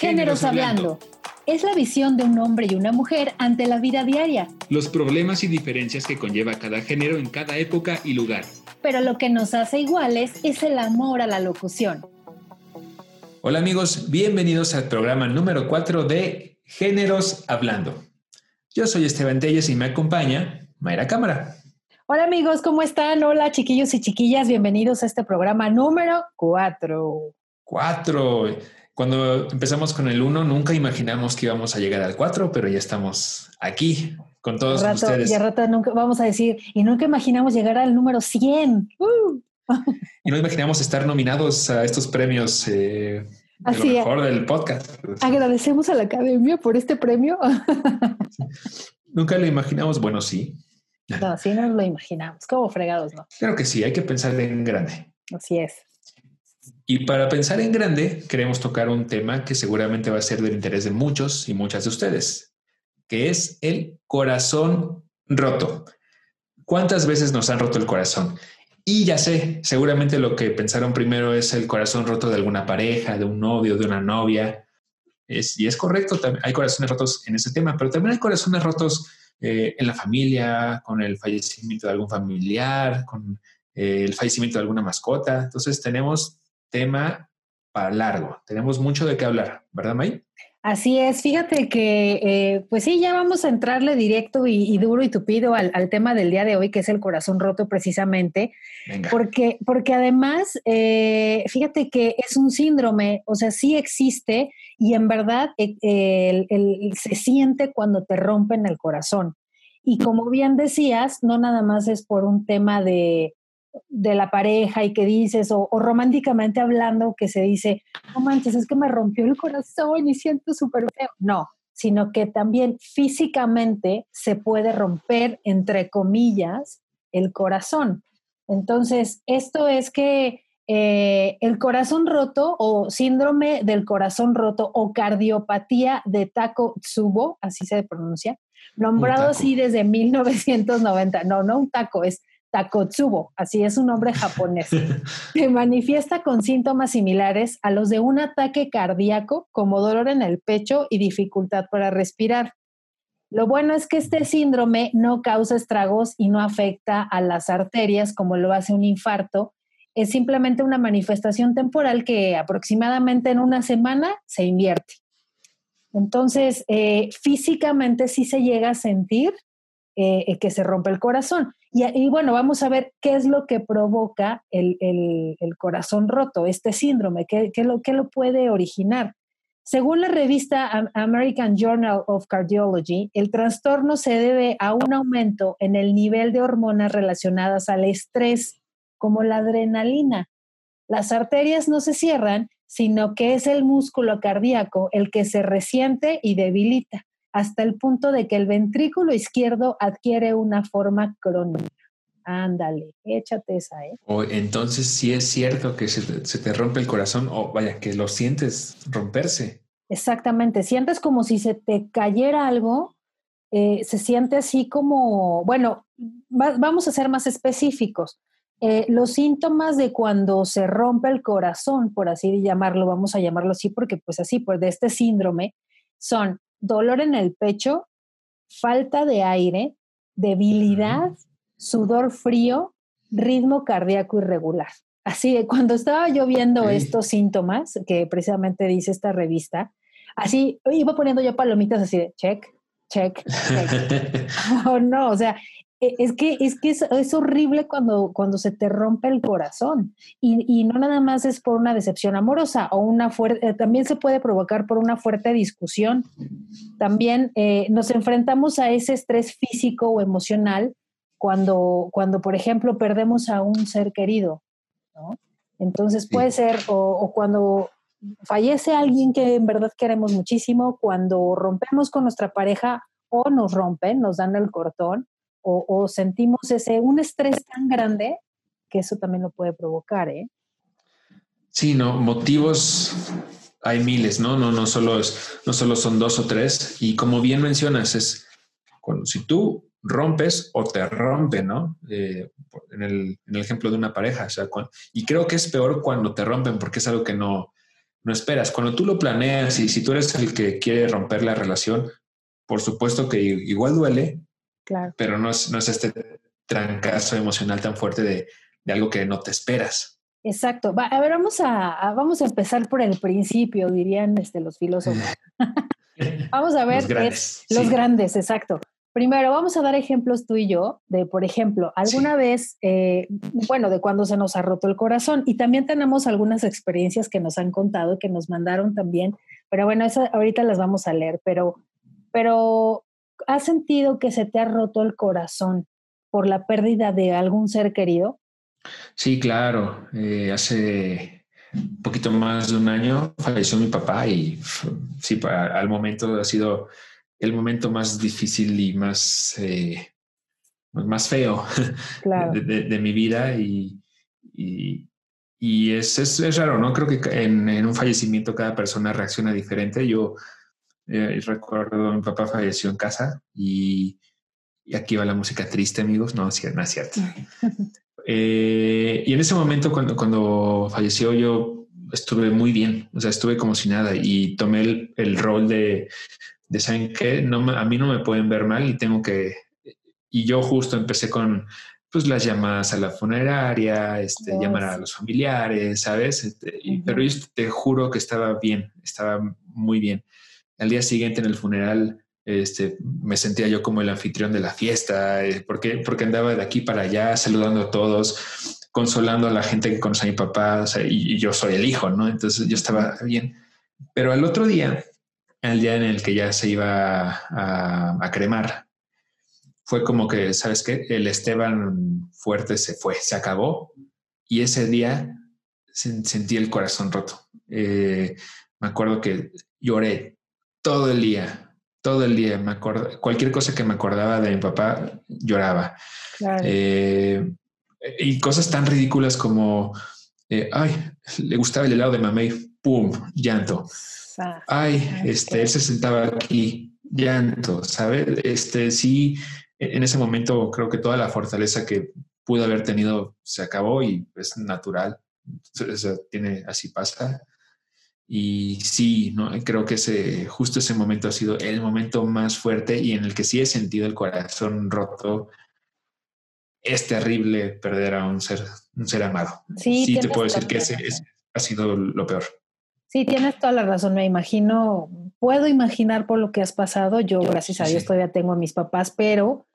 Géneros Hablando. Es la visión de un hombre y una mujer ante la vida diaria. Los problemas y diferencias que conlleva cada género en cada época y lugar. Pero lo que nos hace iguales es el amor a la locución. Hola amigos, bienvenidos al programa número 4 de Géneros Hablando. Yo soy Esteban Telles y me acompaña Mayra Cámara. Hola amigos, ¿cómo están? Hola chiquillos y chiquillas, bienvenidos a este programa número 4. 4. Cuando empezamos con el 1, nunca imaginamos que íbamos a llegar al 4, pero ya estamos aquí con todos ustedes. Y rato nunca, vamos a decir, y nunca imaginamos llegar al número 100. Uh. y no imaginamos estar nominados a estos premios eh, de lo mejor del podcast. Agradecemos a la academia por este premio. Nunca lo imaginamos, bueno, sí. No, sí no lo imaginamos, como fregados, ¿no? Claro que sí, hay que pensar en grande. Así es. Y para pensar en grande, queremos tocar un tema que seguramente va a ser del interés de muchos y muchas de ustedes, que es el corazón roto. ¿Cuántas veces nos han roto el corazón? Y ya sé, seguramente lo que pensaron primero es el corazón roto de alguna pareja, de un novio, de una novia. Es, y es correcto, hay corazones rotos en ese tema, pero también hay corazones rotos eh, en la familia, con el fallecimiento de algún familiar, con eh, el fallecimiento de alguna mascota. Entonces tenemos tema para largo. Tenemos mucho de qué hablar, ¿verdad, May? Así es, fíjate que, eh, pues sí, ya vamos a entrarle directo y, duro y tupido al, tema del día de hoy, que es el corazón roto precisamente, porque, porque además, eh, fíjate que es un síndrome, o sea, sí existe y en verdad eh, se siente cuando te rompen el corazón. Y como bien decías, no nada más es por un tema de, de la pareja y que dices, o, románticamente hablando, que se dice, no manches, es que me rompió el corazón y siento súper feo. No, sino que también físicamente se puede romper, entre comillas, el corazón. Entonces, esto es que eh, el corazón roto o síndrome del corazón roto o cardiopatía de Taco Tsubo, así se pronuncia, nombrado así desde 1990. No, no un taco, es Takotsubo, así es un nombre japonés, se manifiesta con síntomas similares a los de un ataque cardíaco, como dolor en el pecho y dificultad para respirar. Lo bueno es que este síndrome no causa estragos y no afecta a las arterias como lo hace un infarto. Es simplemente una manifestación temporal que aproximadamente en una semana se invierte. Entonces, eh, físicamente sí se llega a sentir eh, que se rompe el corazón. Y, bueno, vamos a ver qué es lo que provoca el, corazón roto, este síndrome, qué, lo, qué lo puede originar. Según la revista American Journal of Cardiology, el trastorno se debe a un aumento en el nivel de hormonas relacionadas al estrés, como la adrenalina. Las arterias no se cierran, sino que es el músculo cardíaco el que se resiente y debilita hasta el punto de que el ventrículo izquierdo adquiere una forma crónica. Ándale, échate esa, ¿eh? O entonces sí es cierto que se, te rompe el corazón o vaya, que lo sientes romperse. Exactamente, sientes como si se te cayera algo, eh, se siente así como, bueno, vamos a ser más específicos. Eh, los síntomas de cuando se rompe el corazón, por así llamarlo, vamos a llamarlo así, porque pues así, pues de este síndrome, son dolor en el pecho, falta de aire, debilidad, sudor frío, ritmo cardíaco irregular. Así, cuando estaba yo viendo estos síntomas que precisamente dice esta revista, así iba poniendo yo palomitas así de check, check, check. oh, no, o sea, es que, es, que es, horrible cuando, cuando se te rompe el corazón y, no nada más es por una decepción amorosa o una fuerte, eh, también se puede provocar por una fuerte discusión. También eh, nos enfrentamos a ese estrés físico o emocional cuando, cuando, por ejemplo, perdemos a un ser querido. Entonces puede ser, o, o cuando fallece alguien que en verdad queremos muchísimo, cuando rompemos con nuestra pareja o nos rompen, nos dan el cortón o, sentimos ese, un estrés tan grande que eso también lo puede provocar, ¿eh? Sí, no, motivos hay miles, ¿no? No, no, solo es, no solo son dos o tres. Y como bien mencionas, es cuando si tú rompes o te rompe, ¿no? Eh, en, el, ejemplo de una pareja. O sea, y creo que es peor cuando te rompen porque es algo que no, no esperas. Cuando tú lo planeas y si tú eres el que quiere romper la relación, por supuesto que igual duele, claro. pero no es, no es este trancazo emocional tan fuerte de, de algo que no te esperas. Exacto. a ver, vamos a, vamos a empezar por el principio, dirían este, los filósofos. vamos a ver. Los grandes. los grandes, exacto. Primero, vamos a dar ejemplos tú y yo de, por ejemplo, alguna vez, eh, bueno, de cuando se nos ha roto el corazón. Y también tenemos algunas experiencias que nos han contado, que nos mandaron también. Pero bueno, esas ahorita las vamos a leer. Pero, pero, ¿has sentido que se te ha roto el corazón por la pérdida de algún ser querido? Sí, claro. Eh, hace un poquito más de un año falleció mi papá y sí, al momento ha sido el momento más difícil y más, eh, más feo de, mi vida y, y, es, es, raro, ¿no? Creo que en, un fallecimiento cada persona reacciona diferente. Yo eh, recuerdo, mi papá falleció en casa y, aquí va la música triste, amigos. No, no es cierto. Eh, y en ese momento, cuando, cuando falleció, yo estuve muy bien, o sea, estuve como si nada y tomé el, rol de, de, ¿saben qué? No, a mí no me pueden ver mal y tengo que... Y yo justo empecé con pues las llamadas a la funeraria, este, llamar a los familiares, ¿sabes? Este, pero yo te juro que estaba bien, estaba muy bien. Al día siguiente en el funeral este, me sentía yo como el anfitrión de la fiesta, eh, porque, porque andaba de aquí para allá saludando a todos, consolando a la gente que conoce a mi papá, y, yo soy el hijo, ¿no? Entonces yo estaba bien. Pero el otro día, el día en el que ya se iba a, cremar, fue como que, ¿sabes qué? El Esteban fuerte se fue, se acabó, y ese día sentí el corazón roto. Eh, me acuerdo que lloré todo el día, todo el día. Me cualquier cosa que me acordaba de mi papá, lloraba. Eh, y cosas tan ridículas como, eh, ay, le gustaba el helado de mamey, pum, llanto. Ay, este, él se sentaba aquí, llanto, ¿sabes? Este, sí, en ese momento creo que toda la fortaleza que pudo haber tenido se acabó y es natural. tiene, así pasa. Y sí, ¿no? creo que ese, justo ese momento ha sido el momento más fuerte y en el que sí he sentido el corazón roto. Es terrible perder a un ser, un ser amado. Sí, te puedo decir que ese, ha sido lo peor. Sí, tienes toda la razón. Me imagino, puedo imaginar por lo que has pasado. Yo, gracias a Dios, todavía tengo a mis papás, pero,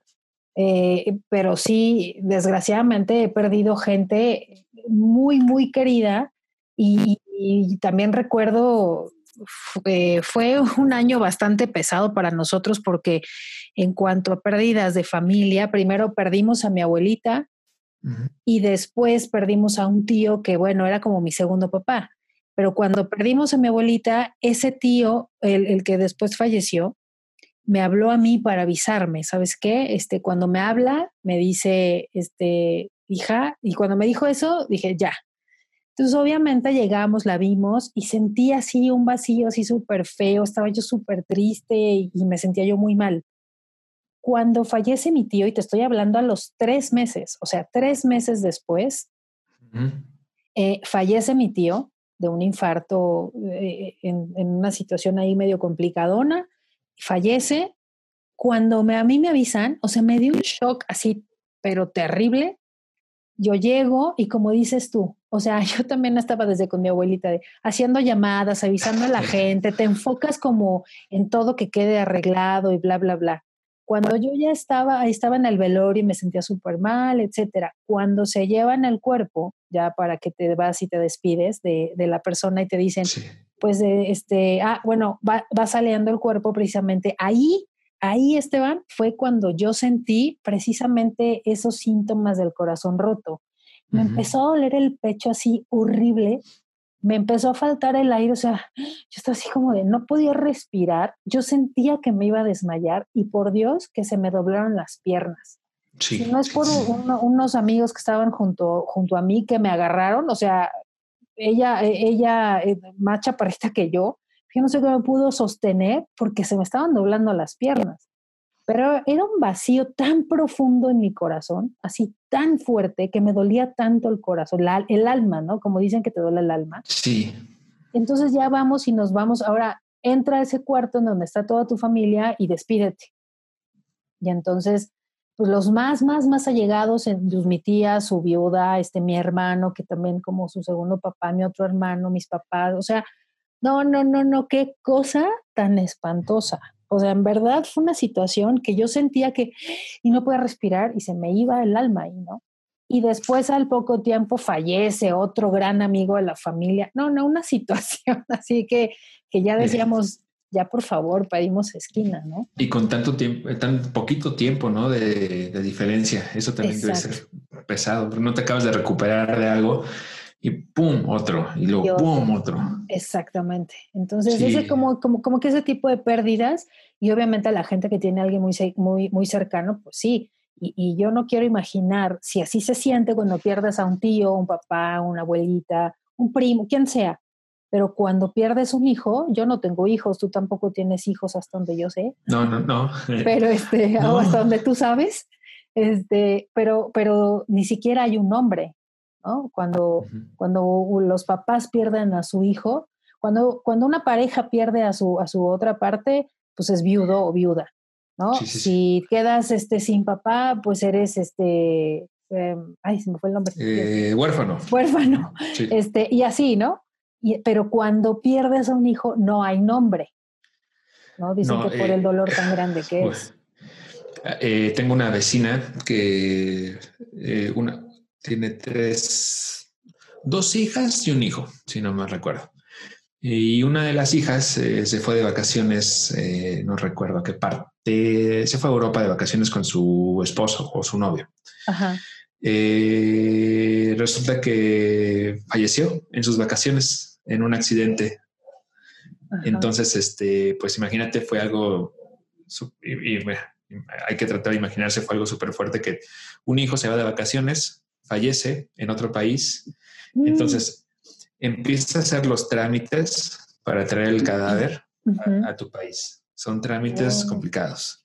eh, pero sí, desgraciadamente he perdido gente muy, muy querida y, y también recuerdo, fue un año bastante pesado para nosotros porque en cuanto a pérdidas de familia, primero perdimos a mi abuelita y después perdimos a un tío que, bueno, era como mi segundo papá. Pero cuando perdimos a mi abuelita, ese tío, el, el que después falleció, me habló a mí para avisarme, ¿sabes qué? Este, cuando me habla, me dice, este, hija, y cuando me dijo eso, dije, ya, entonces, obviamente llegamos, la vimos y sentí así un vacío así súper feo, estaba yo súper triste y, me sentía yo muy mal. Cuando fallece mi tío, y te estoy hablando a los tres meses, o sea, tres meses después, eh, fallece mi tío de un infarto eh, en, una situación ahí medio complicadona, fallece. Cuando me, a mí me avisan, o sea, me dio un shock así, pero terrible, yo llego y como dices tú, o sea, yo también estaba desde con mi abuelita haciendo llamadas, avisando a la gente, te enfocas como en todo que quede arreglado y bla, bla, bla. Cuando yo ya estaba, estaba en el velorio y me sentía súper mal, etcétera. Cuando se llevan el cuerpo, ya para que te vas y te despides de, la persona y te dicen, pues, este, ah, bueno, va, va saliendo el cuerpo precisamente ahí ahí, Esteban, fue cuando yo sentí precisamente esos síntomas del corazón roto. Me empezó a doler el pecho así horrible, me empezó a faltar el aire, o sea, yo estaba así como de no podía respirar, yo sentía que me iba a desmayar y por Dios que se me doblaron las piernas. Sí, no es por unos amigos que estaban junto, junto a mí que me agarraron, o sea, ella, ella, eh, más chaparrita que yo, yo no sé cómo pudo sostener porque se me estaban doblando las piernas. Pero era un vacío tan profundo en mi corazón, así tan fuerte, que me dolía tanto el corazón, el alma, ¿no? Como dicen que te duele el alma. Sí. entonces ya vamos y nos vamos, ahora entra a ese cuarto en donde está toda tu familia y despídete. Y entonces, pues los más, más, más allegados, pues, mi tía, su viuda, este, mi hermano, que también como su segundo papá, mi otro hermano, mis papás, o sea, no, no, no, no, qué cosa tan espantosa. O sea, en verdad fue una situación que yo sentía que y no podía respirar y se me iba el alma ahí, ¿no? Y después al poco tiempo fallece otro gran amigo de la familia. No, no, una situación así que, que ya decíamos, ya por favor, pedimos esquina, ¿no? Y con tanto tiempo, tan poquito tiempo, ¿no? De, de diferencia, eso también debe ser pesado, no te acabas de recuperar de algo y pum, otro, y luego pum, otro. Exactamente. Entonces, ese como, como, como que ese tipo de pérdidas, y obviamente a la gente que tiene a alguien muy, muy, muy cercano, pues sí. Y, y, yo no quiero imaginar si así se siente cuando pierdes a un tío, un papá, una abuelita, un primo, quien sea. Pero cuando pierdes un hijo, yo no tengo hijos, tú tampoco tienes hijos hasta donde yo sé. No, no, no. Pero este, hasta donde tú sabes, este, pero, pero ni siquiera hay un nombre. Cuando, cuando los papás pierden a su hijo, cuando, cuando una pareja pierde a su, a su otra parte, pues es viudo o viuda, ¿no? si quedas este, sin papá, pues eres este, em, ay, se me fue el nombre. Eh, huérfano. Huérfano. Este, y así, ¿no? pero cuando pierdes a un hijo, no hay nombre. ¿no? Dicen que por el eh, dolor tan grande que es. Eh, tengo una vecina que una, tiene tres, dos hijas y un hijo, si no me recuerdo. Y una de las hijas eh, se fue de vacaciones, eh, no recuerdo a qué parte, se fue a Europa de vacaciones con su esposo o su novio. Eh, resulta que falleció en sus vacaciones en un accidente. Entonces, este, pues imagínate, fue algo, hay que tratar de imaginarse, fue algo súper fuerte que un hijo se va de vacaciones, fallece en otro país. Mm. Entonces, empieza a hacer los trámites para traer el cadáver a, tu país. Son trámites complicados.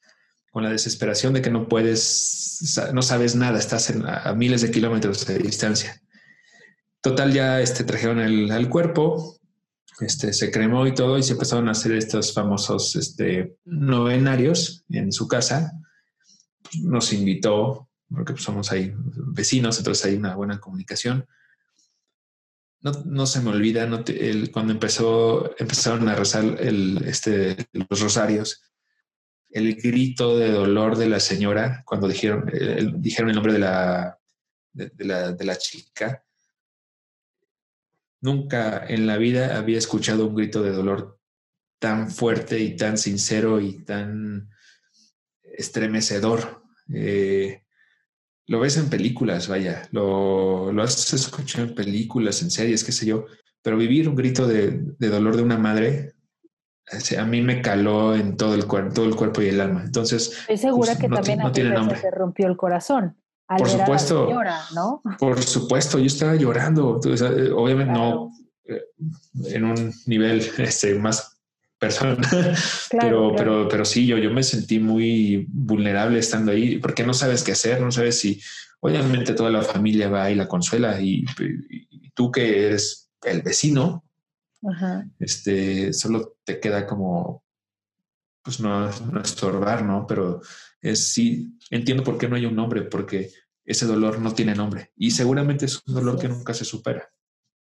Con la desesperación de que no puedes, no sabes nada, estás a, miles de kilómetros de distancia. Total, ya este, trajeron el, cuerpo, este, se cremó y todo, y se empezaron a hacer estos famosos este, novenarios en su casa. Nos invitó porque pues, somos ahí vecinos, entonces hay una buena comunicación. No, no se me olvida cuando empezó, empezaron a rezar el, este, los rosarios, el grito de dolor de la señora cuando dijeron, el, dijeron el nombre de la, de, la, de la chica. Nunca en la vida había escuchado un grito de dolor tan fuerte y tan sincero y tan estremecedor. Eh, lo ves en películas, vaya, lo, lo has escuchado en películas, en series, qué sé yo, pero vivir un grito de, dolor de una madre a mí me caló en todo el cuerpo, todo el cuerpo y el alma. Entonces, estoy segura que también a ti se rompió el corazón. por supuesto, ¿no? Por supuesto, yo estaba llorando. obviamente no eh, en un nivel este, más persona. pero, pero, pero sí, yo, yo me sentí muy vulnerable estando ahí porque no sabes qué hacer, no sabes si, obviamente toda la familia va y la consuela y, tú que eres el vecino, este, solo te queda como, pues no, no estorbar, ¿no? Pero es sí, entiendo por qué no hay un nombre, porque ese dolor no tiene nombre y seguramente es un dolor que nunca se supera.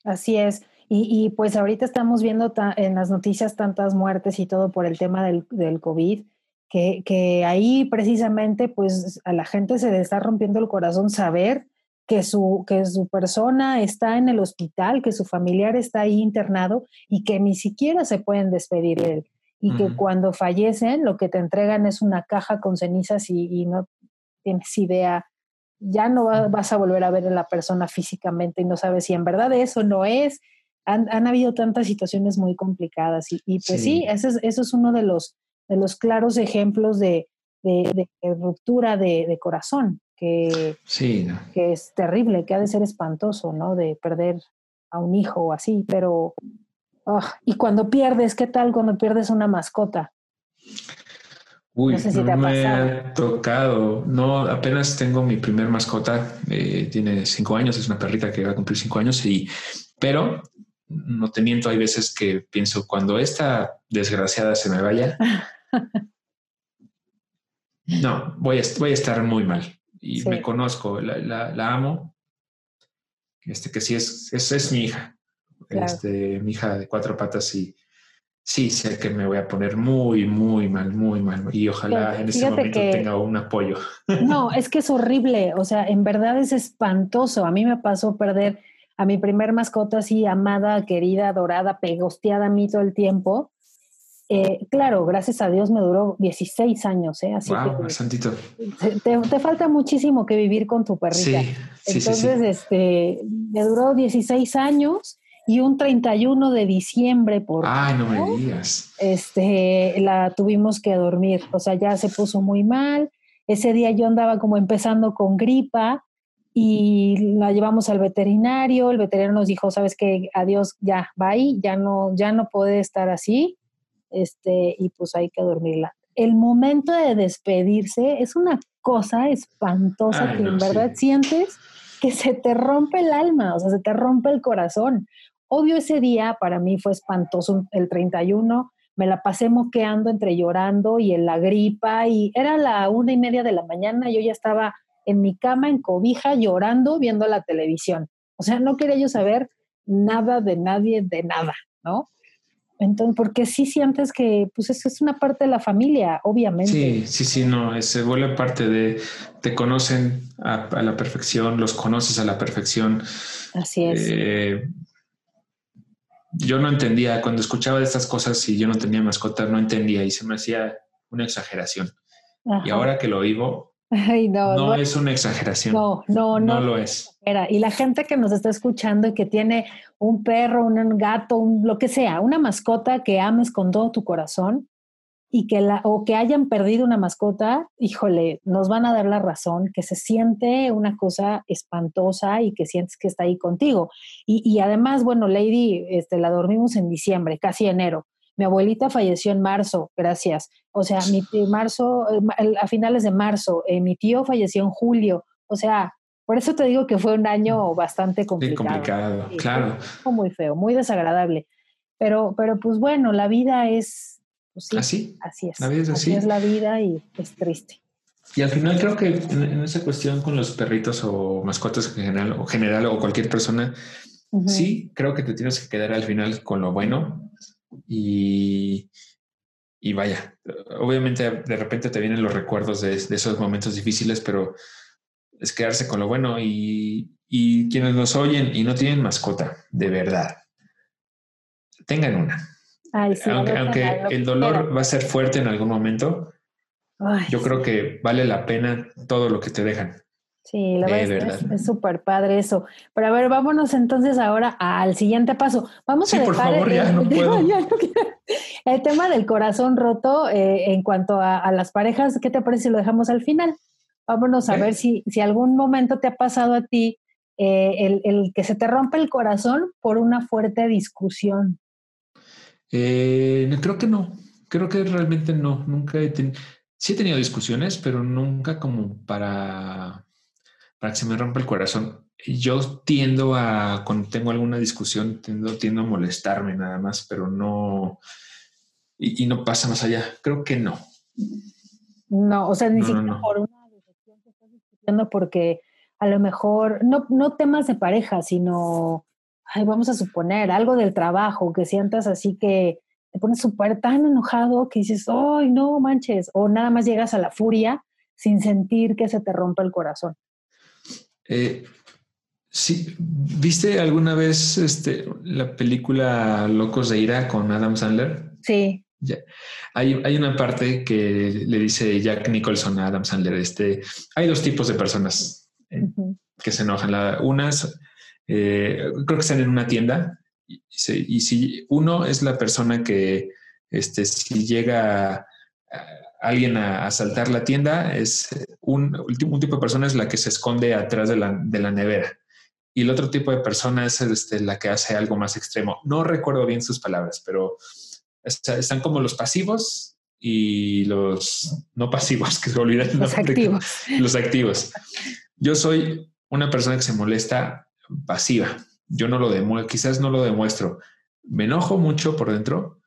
Así es. Y, pues ahorita estamos viendo en las noticias tantas muertes y todo por el tema del, del COVID, que, que, ahí precisamente pues a la gente se le está rompiendo el corazón saber que su, que su persona está en el hospital, que su familiar está ahí internado y que ni siquiera se pueden despedir de él. Y que cuando fallecen lo que te entregan es una caja con cenizas y, y no tienes idea ya no vas a volver a ver a la persona físicamente y no sabes si en verdad eso no es han, habido tantas situaciones muy complicadas y, pues sí, eso, es, eso es uno de los, de los claros ejemplos de, ruptura de, corazón, que, sí. que es terrible, que ha de ser espantoso, ¿no? De perder a un hijo o así, pero... Ah, y cuando pierdes, ¿qué tal cuando pierdes una mascota? Uy, no, me ha tocado. No, apenas tengo mi primer mascota. Eh, tiene cinco años, es una perrita que va a cumplir cinco años y, pero no te miento, hay veces que pienso, cuando esta desgraciada se me vaya, no, voy a, voy a estar muy mal. Y me conozco, la, amo. Este que sí es, es, es mi hija. Este, mi hija de cuatro patas y sí sé que me voy a poner muy, muy mal, muy mal. Y ojalá en ese momento tenga un apoyo. No, es que es horrible. O sea, en verdad es espantoso. A mí me pasó perder a mi primer mascota así, amada, querida, adorada, pegosteada a mí todo el tiempo. Eh, claro, gracias a Dios me duró 16 años, ¿eh? Así wow, bastantito. Te, te, falta muchísimo que vivir con tu perrita. Sí, Entonces, este, me duró 16 años y un 31 de diciembre por Ay, no me digas. Este, la tuvimos que dormir, o sea, ya se puso muy mal. Ese día yo andaba como empezando con gripa y la llevamos al veterinario, el veterinario nos dijo, "¿Sabes qué? Adiós, ya, bye, ya no ya no puede estar así." Este, y pues hay que dormirla. El momento de despedirse es una cosa espantosa que en verdad sientes que se te rompe el alma, o sea, se te rompe el corazón. Obvio ese día para mí fue espantoso, el 31, me la pasé moqueando entre llorando y en la gripa y era la una y media de la mañana, yo ya estaba en mi cama en cobija llorando viendo la televisión. O sea, no quería yo saber nada de nadie, de nada, ¿no? Entonces, porque sí sientes que, pues eso es una parte de la familia, obviamente. Sí, sí, sí, no, se vuelve parte de, te conocen a, la perfección, los conoces a la perfección. Así es. Eh, yo no entendía, cuando escuchaba de estas cosas y yo no tenía mascota, no entendía y se me hacía una exageración. Y ahora que lo vivo, no, es una exageración. No, no, no. No lo es. Y la gente que nos está escuchando y que tiene un perro, un gato, un, lo que sea, una mascota que ames con todo tu corazón, y que la, o que hayan perdido una mascota, híjole, nos van a dar la razón, que se siente una cosa espantosa y que sientes que está ahí contigo. Y, y además, bueno, Lady, este, la dormimos en diciembre, casi enero. Mi abuelita falleció en marzo, gracias. O sea, mi marzo, a finales de marzo, eh, mi tío falleció en julio. O sea, por eso te digo que fue un año bastante complicado. Sí, complicado, claro. Fue muy feo, muy desagradable. Pero, pero pues bueno, la vida es, pues así. Así es. La vida es así. es la vida y es triste. Y al final creo que en, esa cuestión con los perritos o mascotas en general o general o cualquier persona, sí creo que te tienes que quedar al final con lo bueno y, y vaya, obviamente de repente te vienen los recuerdos de, esos momentos difíciles, pero es quedarse con lo bueno y, y quienes nos oyen y no tienen mascota, de verdad, tengan una. Aunque, el dolor va a ser fuerte en algún momento, yo creo que vale la pena todo lo que te dejan. Sí, la verdad, es súper padre eso. Pero a ver, vámonos entonces ahora al siguiente paso. Vamos a dejar por favor, ya no puedo. el tema del corazón roto eh, en cuanto a, las parejas. ¿Qué te parece si lo dejamos al final? Vámonos a ver si, si algún momento te ha pasado a ti eh, el, el que se te rompe el corazón por una fuerte discusión. Eh, creo que no, creo que realmente no, nunca he tenido, sí he tenido discusiones, pero nunca como para, para que se me rompa el corazón. Yo tiendo a, cuando tengo alguna discusión, tiendo, tiendo a molestarme nada más, pero no, y, no pasa más allá. Creo que no. No, o sea, ni siquiera por una discusión que estás discutiendo porque a lo mejor, no, no temas de pareja, sino ay, vamos a suponer, algo del trabajo, que sientas así que te pones súper tan enojado que dices, ay, no manches, o nada más llegas a la furia sin sentir que se te rompe el corazón. Eh, sí, ¿viste alguna vez este, la película Locos de Ira con Adam Sandler? Sí. Hay, hay, una parte que le dice Jack Nicholson a Adam Sandler, este, hay dos tipos de personas eh, que se enojan. La, unas eh, creo que están en una tienda y, si uno es la persona que, este, si llega alguien a asaltar la tienda, es un, un, tipo de persona es la que se esconde atrás de la, de la nevera. Y el otro tipo de persona es este, la que hace algo más extremo. No recuerdo bien sus palabras, pero están como los pasivos y los no pasivos, que se olvidan. Los activos. Los activos. Yo soy una persona que se molesta pasiva. yo no lo demuestro, quizás no lo demuestro. Me enojo mucho por dentro,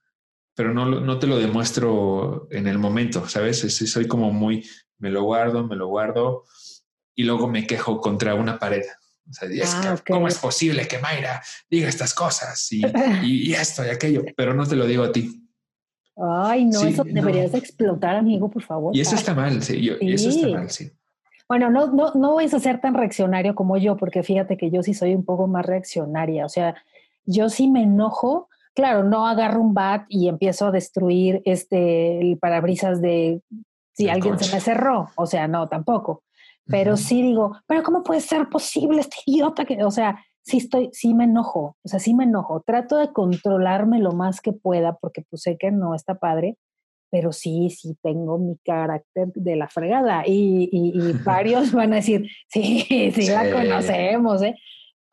pero no, no te lo demuestro en el momento, ¿sabes? soy como muy, me lo guardo, me lo guardo y luego me quejo contra una pared. O sea, ah, ¿cómo es posible que Mayra diga estas cosas y, y, esto y aquello? Pero no te lo digo a ti. Ay, no, eso deberías explotar, amigo, por favor. Y eso está mal, sí, y eso está mal, sí. Bueno, no, no, no vais a ser tan reaccionario como yo, porque fíjate que yo sí soy un poco más reaccionaria. O sea, yo sí me enojo. Claro, no agarro un bat y empiezo a destruir este el parabrisas de si alguien se me cerró. O sea, no, tampoco. Pero sí digo, pero ¿cómo puede ser posible este idiota que, o sea, sí estoy, sí me enojo, o sea, sí me enojo. Trato de controlarme lo más que pueda porque pues sé que no está padre, pero sí, sí tengo mi carácter de la fregada y, y, varios van a decir, sí, sí, la conocemos, ¿eh?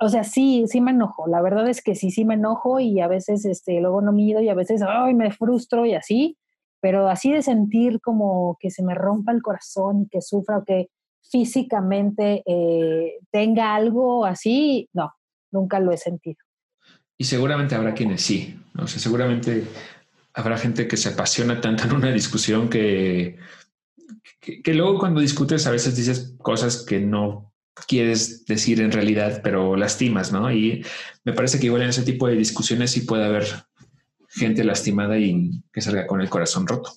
O sea, sí, sí me enojo. La verdad es que sí, sí me enojo y a veces este, luego no mido y a veces, ay, me frustro y así, pero así de sentir como que se me rompa el corazón y que sufra o que físicamente eh, tenga algo así, no, nunca lo he sentido. Y seguramente habrá quienes sí, o sea, seguramente habrá gente que se apasiona tanto en una discusión que, que, luego cuando discutes a veces dices cosas que no quieres decir en realidad, pero lastimas, ¿no? Y me parece que igual en ese tipo de discusiones sí puede haber gente lastimada y que salga con el corazón roto.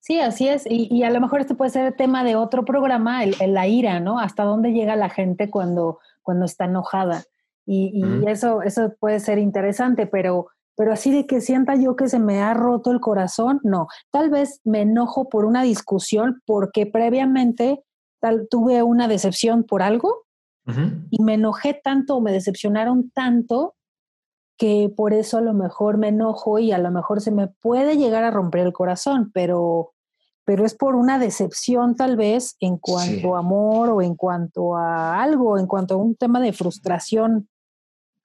Sí, así es. Y, a lo mejor este puede ser tema de otro programa, el, la ira, ¿no? Hasta dónde llega la gente cuando, cuando está enojada. Y, eso, eso puede ser interesante, pero, pero así de que sienta yo que se me ha roto el corazón, no. Tal vez me enojo por una discusión porque previamente tal, tuve una decepción por algo y me enojé tanto, me decepcionaron tanto que por eso a lo mejor me enojo y a lo mejor se me puede llegar a romper el corazón, pero, pero es por una decepción tal vez en cuanto a amor o en cuanto a algo, en cuanto a un tema de frustración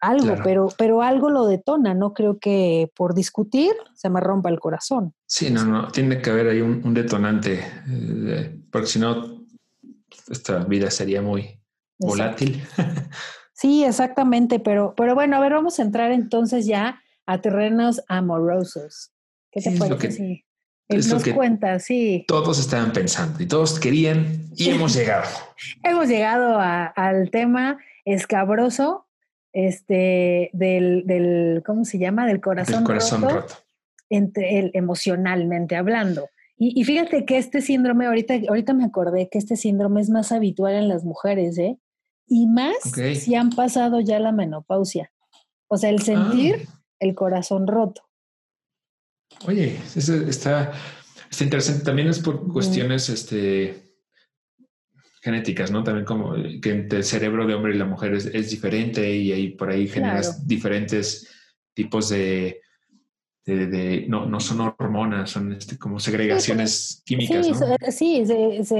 algo, pero, pero algo lo detona, no creo que por discutir se me rompa el corazón. Sí, no, no, tiene que haber ahí un, detonante, eh, porque si no, esta vida sería muy volátil. sí, exactamente, pero, pero bueno, a ver, vamos a entrar entonces ya a terrenos amorosos. ¿Qué te parece? Es nos cuenta, sí. Todos estaban pensando y todos querían y hemos llegado. hemos llegado al tema escabroso este, del, del, ¿cómo se llama? Del corazón, corazón roto, Entre el, emocionalmente hablando. Y, fíjate que este síndrome, ahorita, ahorita me acordé que este síndrome es más habitual en las mujeres, ¿eh? Y más si han pasado ya la menopausia. O sea, el sentir ah. el corazón roto. Oye, eso está, está interesante. También es por cuestiones, este, genéticas, ¿no? También como que entre el cerebro de hombre y la mujer es, diferente y ahí por ahí generas diferentes tipos de, de, no, no son hormonas, son este, como segregaciones químicas. Sí, sí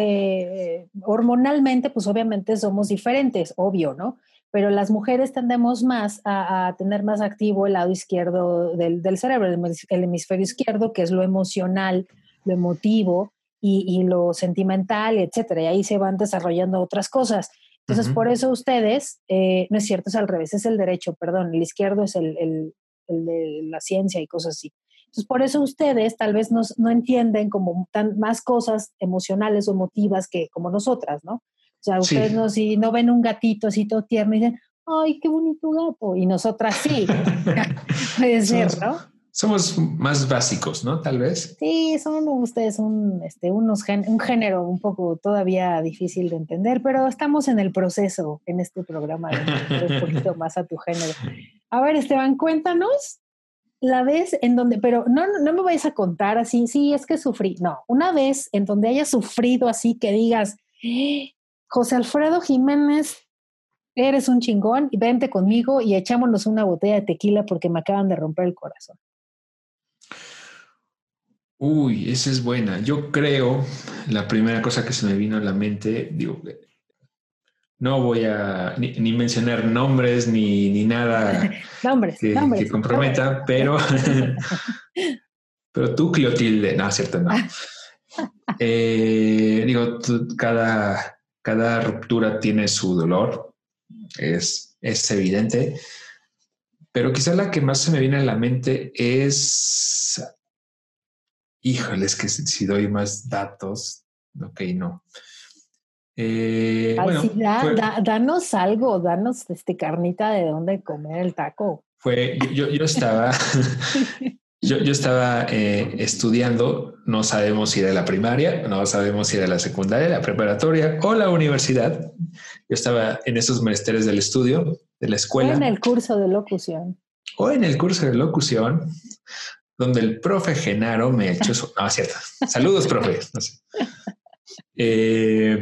hormonalmente pues obviamente somos diferentes, obvio, ¿no? Pero las mujeres tendemos más a, tener más activo el lado izquierdo del, del cerebro, el hemisferio izquierdo, que es lo emocional, lo emotivo, y, lo sentimental, etcétera. Y ahí se van desarrollando otras cosas. Entonces, por eso ustedes, eh, no es cierto, es al revés, es el derecho, perdón, el izquierdo es el, el, el de la ciencia y cosas así. Entonces, por eso ustedes tal vez no, no entienden como tan, más cosas emocionales o emotivas que como nosotras, ¿no? O sea, ustedes no, si no ven un gatito así todo tierno y dicen, ay, qué bonito gato, y nosotras sí. Puede ser, ¿no? somos más básicos, ¿no? Tal vez. Sí, son ustedes un, este, unos un género un poco todavía difícil de entender, pero estamos en el proceso en este programa de un poquito más a tu género. A ver, Esteban, cuéntanos la vez en donde, pero no, no me vais a contar así, sí, es que sufrí, no, una vez en donde hayas sufrido así que digas, José Alfredo Jiménez, eres un chingón, vente conmigo y echámonos una botella de tequila porque me acaban de romper el corazón. Uy, esa es buena. Yo creo, la primera cosa que se me vino a la mente, digo, no voy a ni, mencionar nombres ni, nada que, comprometa, pero, pero tú, Clotilde, no, cierto, no. Eh, digo, cada, cada ruptura tiene su dolor, es, es evidente, Pero quizá la que más se me viene a la mente es, híjole, es que si doy más datos, ok, no. Eh, bueno, danos algo, danos este carnita de dónde comer el taco. Fue, yo, yo estaba, yo, yo, estaba eh, estudiando, no sabemos si era la primaria, no sabemos si era la secundaria, la preparatoria o la universidad. Yo estaba en esos menesteres del estudio, de la escuela. O en el curso de locución. O en el curso de locución, donde el profe Genaro me echó su... No, cierto. Saludos, profe. Eh,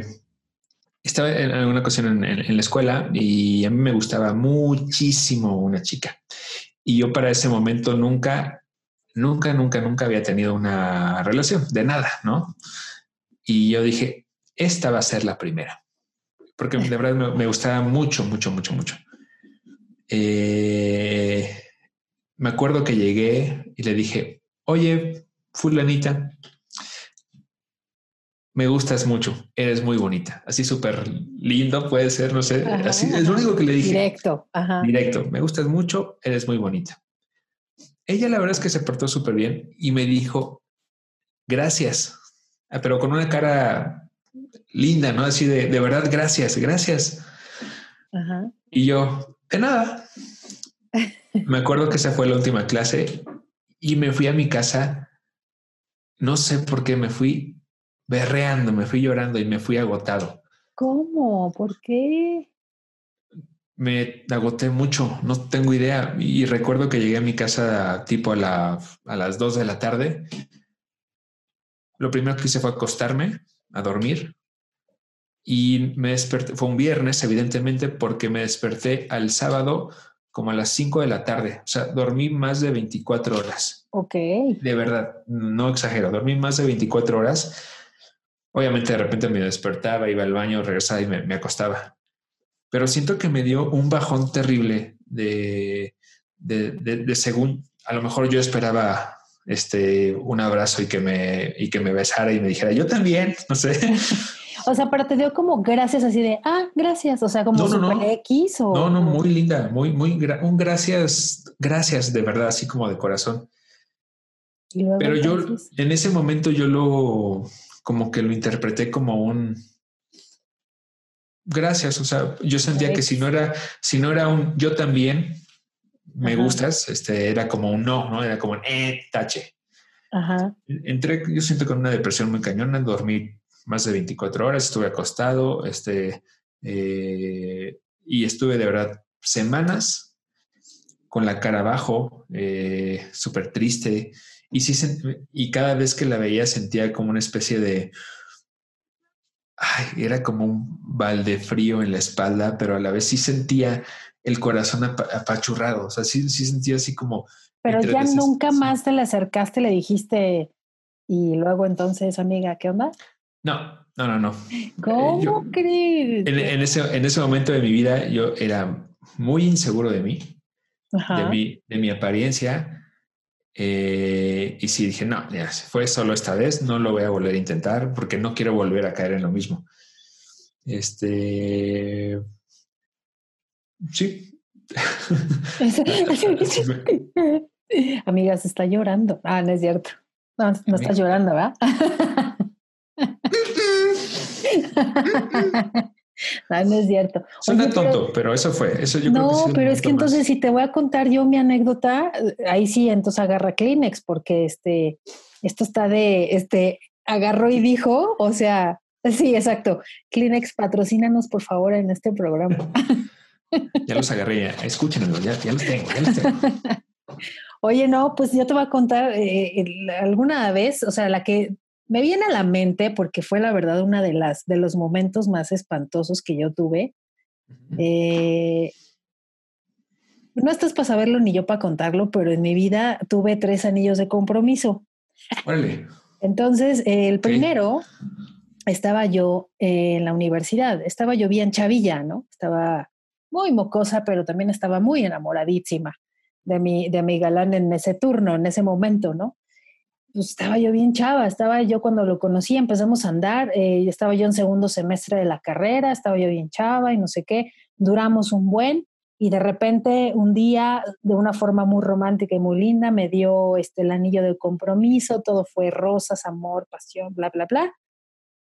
estaba en alguna ocasión en, la escuela y a mí me gustaba muchísimo una chica. Y yo para ese momento nunca, nunca, nunca, nunca había tenido una relación de nada, ¿no? Y yo dije, esta va a ser la primera. Porque de verdad me, gustaba mucho, mucho, mucho, mucho. Eh, me acuerdo que llegué y le dije, oye, fulanita, me gustas mucho, eres muy bonita, así súper lindo puede ser, no sé, así es lo único que le dije. Directo, ajá. Directo, me gustas mucho, eres muy bonita. Ella la verdad es que se portó súper bien y me dijo, gracias, ah, pero con una cara linda, ¿no? Así de, de verdad, gracias, gracias. Ajá. Y yo, de nada. me acuerdo que esa fue la última clase y me fui a mi casa. No sé por qué me fui berreando, me fui llorando y me fui agotado. ¿Cómo? ¿Por qué? Me agoté mucho, no tengo idea. Y recuerdo que llegué a mi casa tipo a, la, a las dos de la tarde. Lo primero que hice fue acostarme a dormir y me desperté. Fue un viernes, evidentemente, porque me desperté al sábado como a las 5 de la tarde. O sea, dormí más de 24 horas. Ok. De verdad, no exagero, dormí más de 24 horas Obviamente de repente me despertaba, iba al baño, regresaba y me, acostaba. Pero siento que me dio un bajón terrible de, de, según a lo mejor yo esperaba este un abrazo y que me y que me besara y me dijera yo también, no sé. O sea, pero te dio como gracias así de, ah, gracias, o sea, como no, X o... No, no, muy linda, muy, muy, un gracias, gracias de verdad, así como de corazón. Pero yo, en ese momento yo lo, como que lo interpreté como un gracias. O sea, yo sentía que si no era, si no era un yo también me gustas, este era como un no, no era como un eh, tache. Ajá. Entré, yo siento con una depresión muy cañona, dormí más de 24 horas, estuve acostado, este, eh, y estuve de verdad semanas con la cara abajo, eh, súper triste, y sí, y cada vez que la veía sentía como una especie de, ay, era como un balde frío en la espalda, pero a la vez sí sentía el corazón apachurrado, o sea, sí, sí sentía así como... Pero ya nunca más te le acercaste, le dijiste, y luego entonces, amiga, ¿qué onda? No, no, no, no. ¿Cómo crees? En, ese, en ese momento de mi vida yo era muy inseguro de mí, de mi, de mi apariencia, eh, y sí dije, no, ya fue solo esta vez, no lo voy a volver a intentar porque no quiero volver a caer en lo mismo. Este. Sí. Amigas, está llorando. Ah, no es cierto. No, no está llorando, ¿verdad? no, es cierto. Suena tonto, pero, eso fue. Eso yo no, pero es que entonces si te voy a contar yo mi anécdota, ahí sí, entonces agarra Kleenex, porque este, esto está de, este, agarró y dijo, o sea, sí, exacto. Kleenex, patrocínanos por favor en este programa. ya los agarré, escúchenlo, ya, ya los tengo, ya los tengo. Oye, no, pues yo te voy a contar eh, alguna vez, o sea, la que me viene a la mente, porque fue la verdad una de las de los momentos más espantosos que yo tuve. Eh, no estás para saberlo ni yo para contarlo, pero en mi vida tuve tres anillos de compromiso. Entonces, el primero estaba yo en la universidad, estaba yo bien chavilla, ¿no? Estaba muy mocosa, pero también estaba muy enamoradísima de mi, de mi galán en ese turno, en ese momento, ¿no? Pues estaba yo bien chava, estaba yo cuando lo conocí, empezamos a andar, eh, estaba yo en segundo semestre de la carrera, estaba yo bien chava y no sé qué, duramos un buen y de repente un día, de una forma muy romántica y muy linda, me dio este, el anillo de compromiso, todo fue rosas, amor, pasión, bla, bla, bla.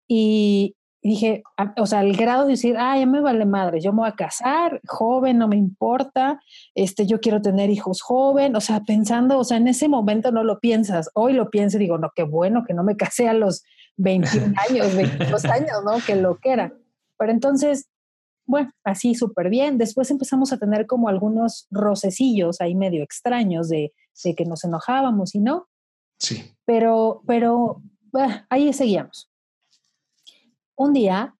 Y dije, ah, o sea, el grado de decir, ah, ya me vale madre, yo me voy a casar, joven, no me importa, este, yo quiero tener hijos joven, o sea, pensando, o sea, en ese momento no lo piensas, hoy lo pienso y digo, no, qué bueno que no me casé a los 21 años, 22 años, ¿no? Que lo que era. Pero entonces bueno, así súper bien. Después empezamos a tener como algunos rocecillos ahí medio extraños de, que nos enojábamos y no. Sí. Pero, pero ahí seguíamos. Un día,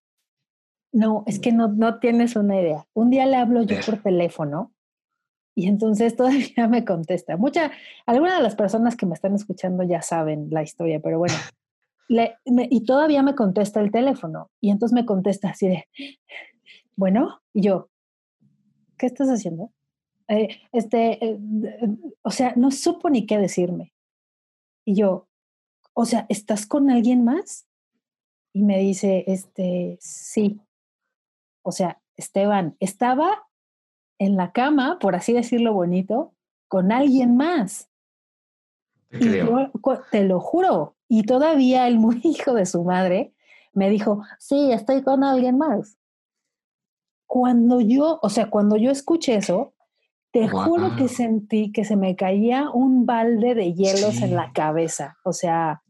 no, es que no, no tienes una idea. Un día le hablo yo por teléfono y entonces todavía me contesta. Mucha, algunas de las personas que me están escuchando ya saben la historia, pero bueno. y todavía me contesta el teléfono. Y entonces me contesta así de, bueno, y yo, ¿qué estás haciendo? Eh, este, eh, o sea, no supo ni qué decirme. Y yo, o sea, ¿estás con alguien más? Y me dice, este, sí. O sea, Esteban, estaba en la cama, por así decirlo bonito, con alguien más. Te, te lo juro. Y todavía el muy hijo de su madre me dijo, sí, estoy con alguien más cuando yo, o sea, cuando yo escuché eso, te juro que sentí que se me caía un balde de hielos en la cabeza. O sea,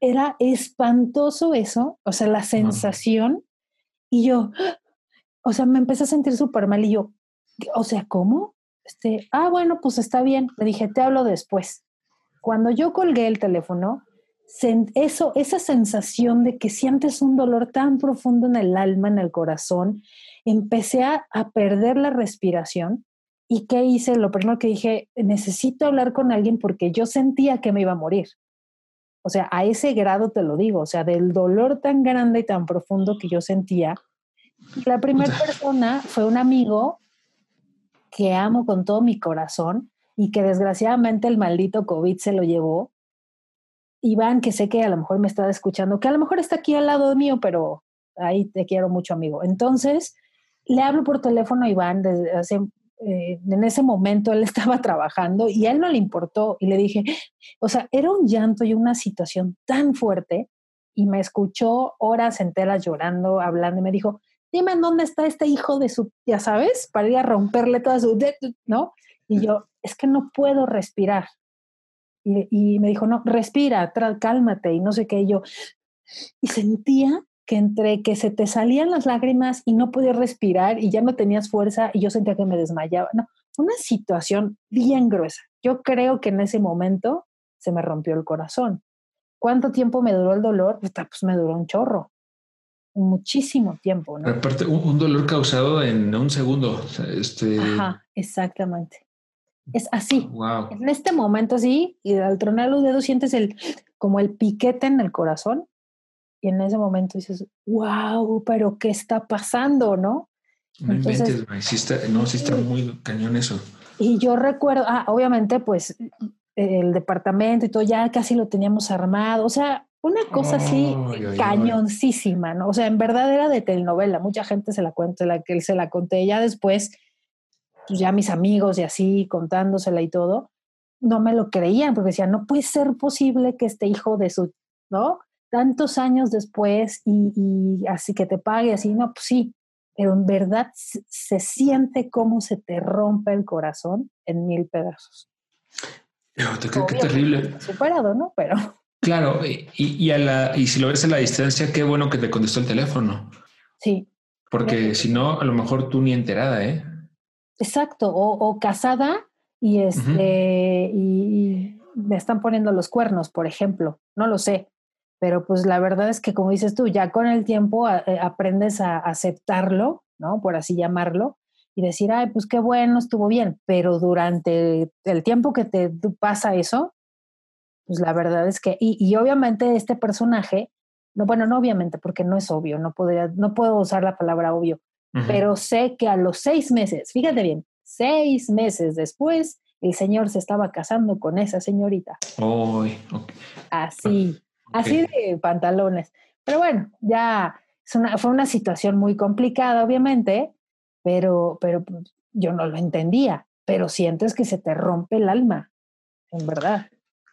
era espantoso eso, o sea, la sensación. Y yo, o sea, me empecé a sentir súper mal y yo, o sea, ¿cómo? Este, ah, bueno, pues está bien. Le dije, te hablo después. Cuando yo colgué el teléfono, eso, esa sensación de que sientes un dolor tan profundo en el alma, en el corazón, empecé a, perder la respiración. ¿Y qué hice? Lo primero que dije, necesito hablar con alguien porque yo sentía que me iba a morir. O sea, a ese grado te lo digo, o sea, del dolor tan grande y tan profundo que yo sentía. La primera persona fue un amigo que amo con todo mi corazón y que desgraciadamente el maldito COVID se lo llevó. Iván, que sé que a lo mejor me está escuchando, que a lo mejor está aquí al lado mío, pero ahí te quiero mucho, amigo. Entonces, le hablo por teléfono a Iván desde hace, eh, en ese momento él estaba trabajando y a él no le importó y le dije, o sea, era un llanto y una situación tan fuerte y me escuchó horas enteras llorando, hablando y me dijo, dime en dónde está este hijo de su, ya sabes, para ir a romperle toda su, ¿no? Y yo, es que no puedo respirar. Y, y me dijo, no, respira, cálmate y no sé qué. Y yo, y sentía que entre que se te salían las lágrimas y no podías respirar y ya no tenías fuerza y yo sentía que me desmayaba. No, una situación bien gruesa. Yo creo que en ese momento se me rompió el corazón. ¿Cuánto tiempo me duró el dolor? Pues, pues me duró un chorro. Muchísimo tiempo, ¿no? Aparte, un, dolor causado en un segundo. este... Ajá, exactamente. Es así. Wow. En este momento sí, y al tronar los dedos sientes el, como el piquete en el corazón y en ese momento dices, wow, pero ¿qué está pasando? ¿No? No inventes, no, sí está muy cañón eso. Y yo recuerdo, ah, obviamente, pues el departamento y todo ya casi lo teníamos armado, o sea, una cosa así cañoncísima, ¿no? O sea, en verdad era de telenovela, mucha gente se la cuenta, la que se la conté ya después, pues ya mis amigos y así contándosela y todo, no me lo creían porque decían, no puede ser posible que este hijo de su, ¿no? Tantos años después y, así que te pague así, no, pues sí, pero en verdad se, siente como se te rompe el corazón en mil pedazos. qué, terrible. Superado, ¿no? Pero. Claro, y, y, a la, y si lo ves a la distancia, qué bueno que te contestó el teléfono. Sí. Porque si no, a lo mejor tú ni enterada, ¿eh? Exacto, o, casada y este, y me están poniendo los cuernos, por ejemplo, no lo sé pero pues la verdad es que como dices tú, ya con el tiempo eh, aprendes a aceptarlo, ¿no? Por así llamarlo, y decir, ay, pues qué bueno, estuvo bien, pero durante el tiempo que te pasa eso, pues la verdad es que, y, obviamente este personaje, no, bueno, no obviamente, porque no es obvio, no, podría, no puedo usar la palabra obvio, pero sé que a los seis meses, fíjate bien, seis meses después, el señor se estaba casando con esa señorita. Oh, Así. Así de pantalones. Pero bueno, ya fue una situación muy complicada, obviamente, pero, pero pues, yo no lo entendía, pero sientes que se te rompe el alma, en verdad.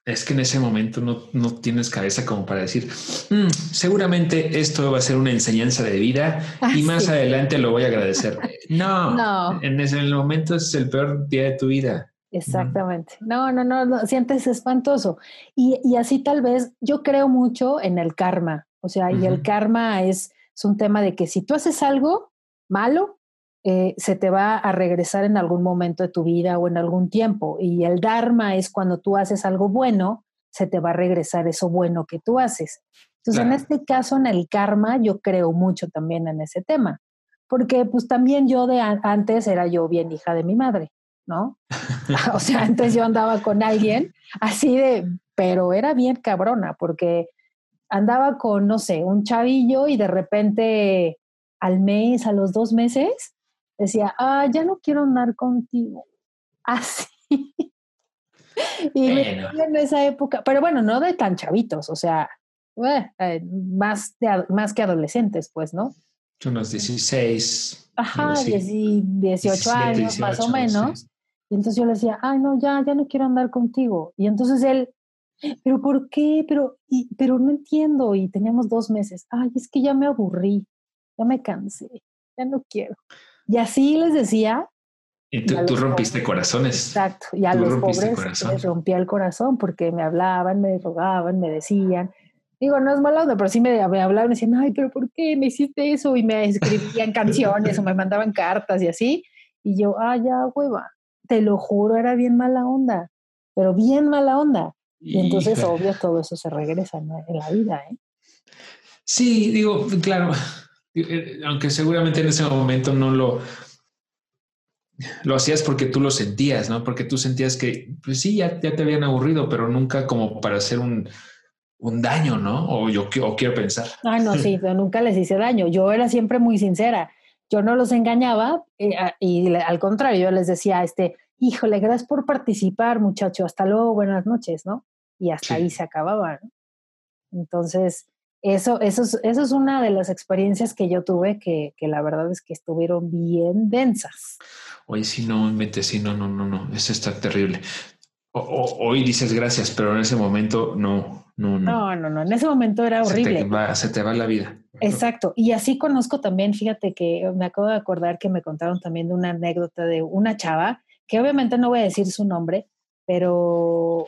Es que en ese momento no, tienes cabeza como para decir, mm, seguramente esto va a ser una enseñanza de vida y ah, más adelante lo voy a agradecer. no, En, ese, el momento es el peor día de tu vida. Exactamente. No, no, no, sientes espantoso. Y, así tal vez yo creo mucho en el karma. O sea, y el karma es, es, un tema de que si tú haces algo malo, eh, se te va a regresar en algún momento de tu vida o en algún tiempo. Y el Dharma es cuando tú haces algo bueno, se te va a regresar eso bueno que tú haces. Entonces, en este caso, en el karma, yo creo mucho también en ese tema. Porque pues también yo de antes era yo bien hija de mi madre, ¿no? o sea, antes yo andaba con alguien así de, pero era bien cabrona, porque andaba con, no sé, un chavillo y de repente al mes, a los dos meses, decía, ah, ya no quiero andar contigo. Así. y en esa época, pero bueno, no de tan chavitos, o sea, eh, más, más que adolescentes, pues, ¿no? Unos 16. Ajá, 18 años más o menos. Y entonces yo le decía, ay, no, ya, ya no quiero andar contigo. Y entonces él, pero ¿por qué? Pero, y, pero no entiendo. Y teníamos dos meses. Ay, es que ya me aburrí, ya me cansé, ya no quiero. Y así les decía. Y tú, rompiste corazones. Exacto. Y a los pobres les rompía el corazón porque me hablaban, me rogaban, me decían. Digo, no es malo, pero sí me, hablaban y decían, ay, pero ¿por qué me hiciste eso? Y me escribían canciones o me mandaban cartas y así. Y yo, ah, ya, hueva. Te lo juro, era bien mala onda, pero bien mala onda. Y entonces, obvio, todo eso se regresa en la vida, ¿eh? Sí, digo, claro, eh, aunque seguramente en ese momento no lo, lo hacías porque tú lo sentías, ¿no? Porque tú sentías que, pues sí, ya, ya te habían aburrido, pero nunca como para hacer un, un daño, ¿no? O yo o quiero pensar. Ah, no, sí, pero nunca les hice daño. Yo era siempre muy sincera. Yo no los engañaba eh, y, al contrario, yo les decía, este, híjole, gracias por participar, muchacho, hasta luego, buenas noches, ¿no? Y hasta ahí se acababa, ¿no? Entonces, eso, eso, es, eso es una de las experiencias que yo tuve que, que la verdad es que estuvieron bien densas. Oye, si no, mete, si no, no, no, no, eso está terrible. hoy dices gracias, pero en ese momento no, no, no. No, no, en ese momento era horrible. Se te va, se te va la vida. Exacto. Y así conozco también, fíjate que me acabo de acordar que me contaron también de una anécdota de una chava, que obviamente no voy a decir su nombre, pero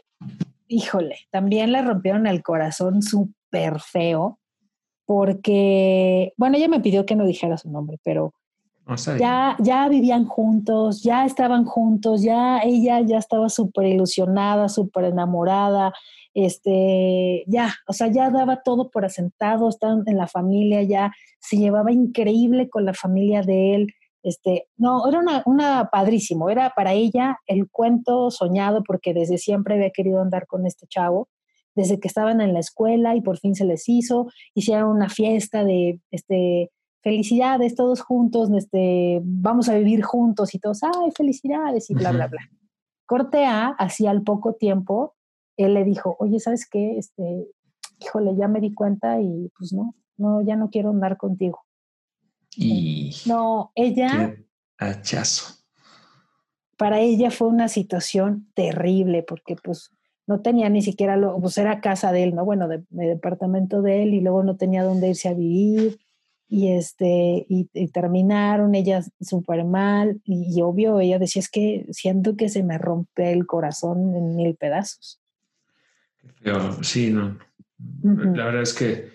híjole, también le rompieron el corazón su feo, porque, bueno, ella me pidió que no dijera su nombre, pero ya, ya vivían juntos, ya estaban juntos, ya ella ya estaba súper ilusionada, súper enamorada, este, ya, o sea, ya daba todo por asentado, estaban en la familia, ya se llevaba increíble con la familia de él, este, no, era una, una padrísimo, era para ella el cuento soñado porque desde siempre había querido andar con este chavo desde que estaban en la escuela y por fin se les hizo, hicieron una fiesta de este, felicidades todos juntos, este, vamos a vivir juntos y todos, ay, felicidades y bla, bla, bla. Corte A, así al poco tiempo, él le dijo, oye, ¿sabes qué? Este, híjole, ya me di cuenta y pues no, no, ya no quiero andar contigo. Y no, ella... Hachazo. Para ella fue una situación terrible porque pues no tenía ni siquiera, lo, pues era casa de él, ¿no? Bueno, de, departamento de él y luego no tenía dónde irse a vivir y este, y, terminaron ellas súper mal y, obvio ella decía, es que siento que se me rompe el corazón en mil pedazos. sí, no. La verdad es que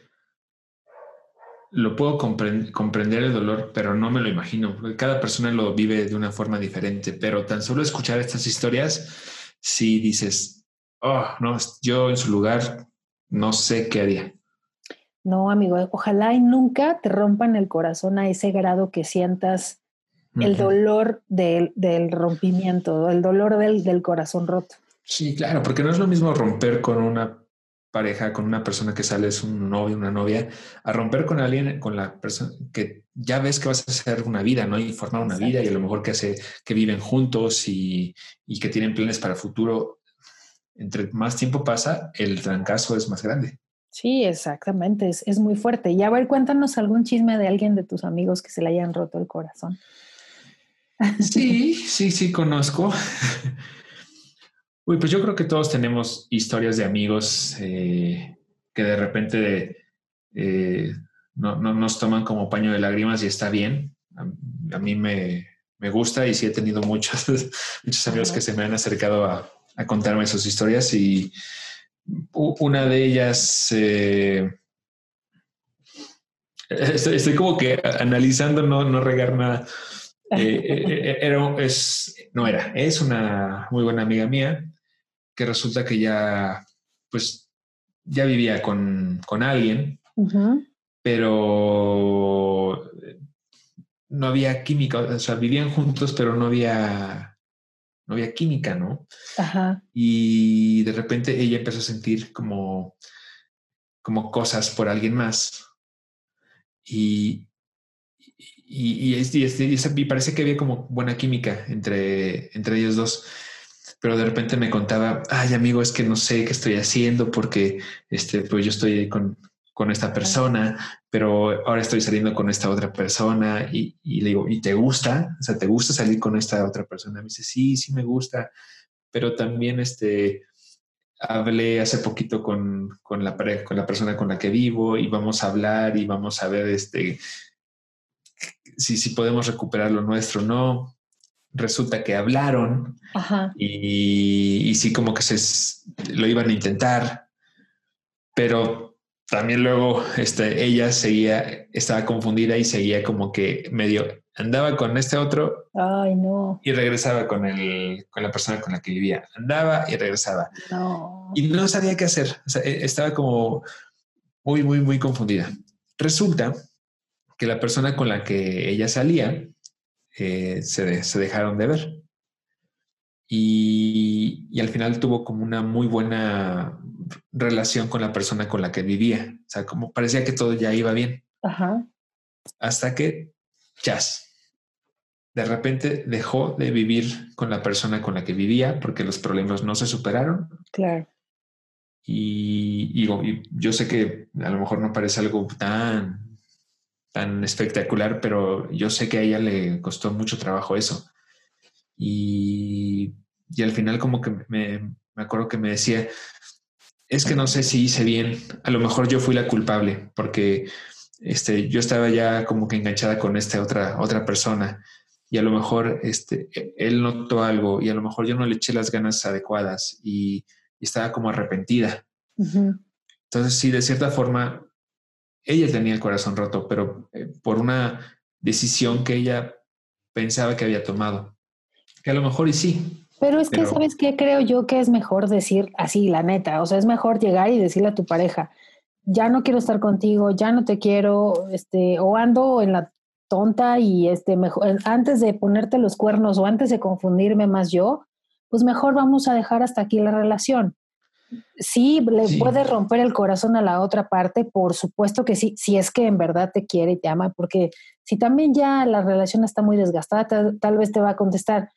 lo puedo comprender el dolor, pero no me lo imagino, porque cada persona lo vive de una forma diferente, pero tan solo escuchar estas historias, sí dices, oh, no, yo en su lugar no sé qué haría. No, amigo, ojalá y nunca te rompan el corazón a ese grado que sientas el dolor del, rompimiento, el dolor del, del, corazón roto. Sí, claro, porque no es lo mismo romper con una pareja, con una persona que sales, un novio, una novia, a romper con alguien, con la persona que ya ves que vas a hacer una vida, ¿no? Y formar una vida y a lo mejor que hace, que viven juntos y, y que tienen planes para el futuro entre más tiempo pasa, el trancazo es más grande. Sí, exactamente, es, muy fuerte. Y a ver, cuéntanos algún chisme de alguien de tus amigos que se le hayan roto el corazón. Sí, sí, sí, conozco. Uy, pues yo creo que todos tenemos historias de amigos eh, que de repente eh, no, nos toman como paño de lágrimas y está bien. A, mí me, gusta y sí he tenido muchos, muchos amigos que se me han acercado a, contarme sus historias y una de ellas... Eh, estoy, como que analizando no, no regar nada. era, es, no era, es una muy buena amiga mía que resulta que ya, pues, ya vivía con, alguien, pero no había química, o sea, vivían juntos, pero no había, no había química, ¿no? Y de repente ella empezó a sentir como, como cosas por alguien más. Y, y, y, parece que había como buena química entre, entre ellos dos pero de repente me contaba, ay amigo, es que no sé qué estoy haciendo porque este, pues yo estoy con, con esta persona, pero ahora estoy saliendo con esta otra persona y, y, le digo, ¿y te gusta? O sea, ¿te gusta salir con esta otra persona? Me dice, sí, sí me gusta, pero también este, hablé hace poquito con, con, la, con la persona con la que vivo y vamos a hablar y vamos a ver este, si, si podemos recuperar lo nuestro o no resulta que hablaron Y, sí como que se lo iban a intentar, pero también luego este, ella seguía, estaba confundida y seguía como que medio andaba con este otro Ay, no. y regresaba con, el, con la persona con la que vivía. Andaba y regresaba. Y no sabía qué hacer. E, estaba como muy, muy, muy confundida. Resulta que la persona con la que ella salía eh, se, dejaron de ver. Y, al final tuvo como una muy buena relación con la persona con la que vivía. O sea, como parecía que todo ya iba bien. Hasta que, jazz. De repente dejó de vivir con la persona con la que vivía porque los problemas no se superaron. Claro. y yo sé que a lo mejor no parece algo tan tan espectacular, pero yo sé que a ella le costó mucho trabajo eso. Y, y al final como que me, me acuerdo que me decía, es que no sé si hice bien, a lo mejor yo fui la culpable, porque este, yo estaba ya como que enganchada con esta otra, otra persona y a lo mejor este, él notó algo y a lo mejor yo no le eché las ganas adecuadas y, estaba como arrepentida. Entonces, sí, de cierta forma, ella tenía el corazón roto, pero eh, por una decisión que ella pensaba que había tomado. Que a lo mejor y sí. Pero es que, ¿sabes qué? Creo yo que es mejor decir así, la neta. O sea, es mejor llegar y decirle a tu pareja, ya no quiero estar contigo, ya no te quiero, este, o ando en la tonta y este, mejor, antes de ponerte los cuernos o antes de confundirme más yo, pues mejor vamos a dejar hasta aquí la relación. Sí, le puede romper el corazón a la otra parte, por supuesto que sí, si es que en verdad te quiere y te ama, porque si también ya la relación está muy desgastada, tal, vez te va a contestar,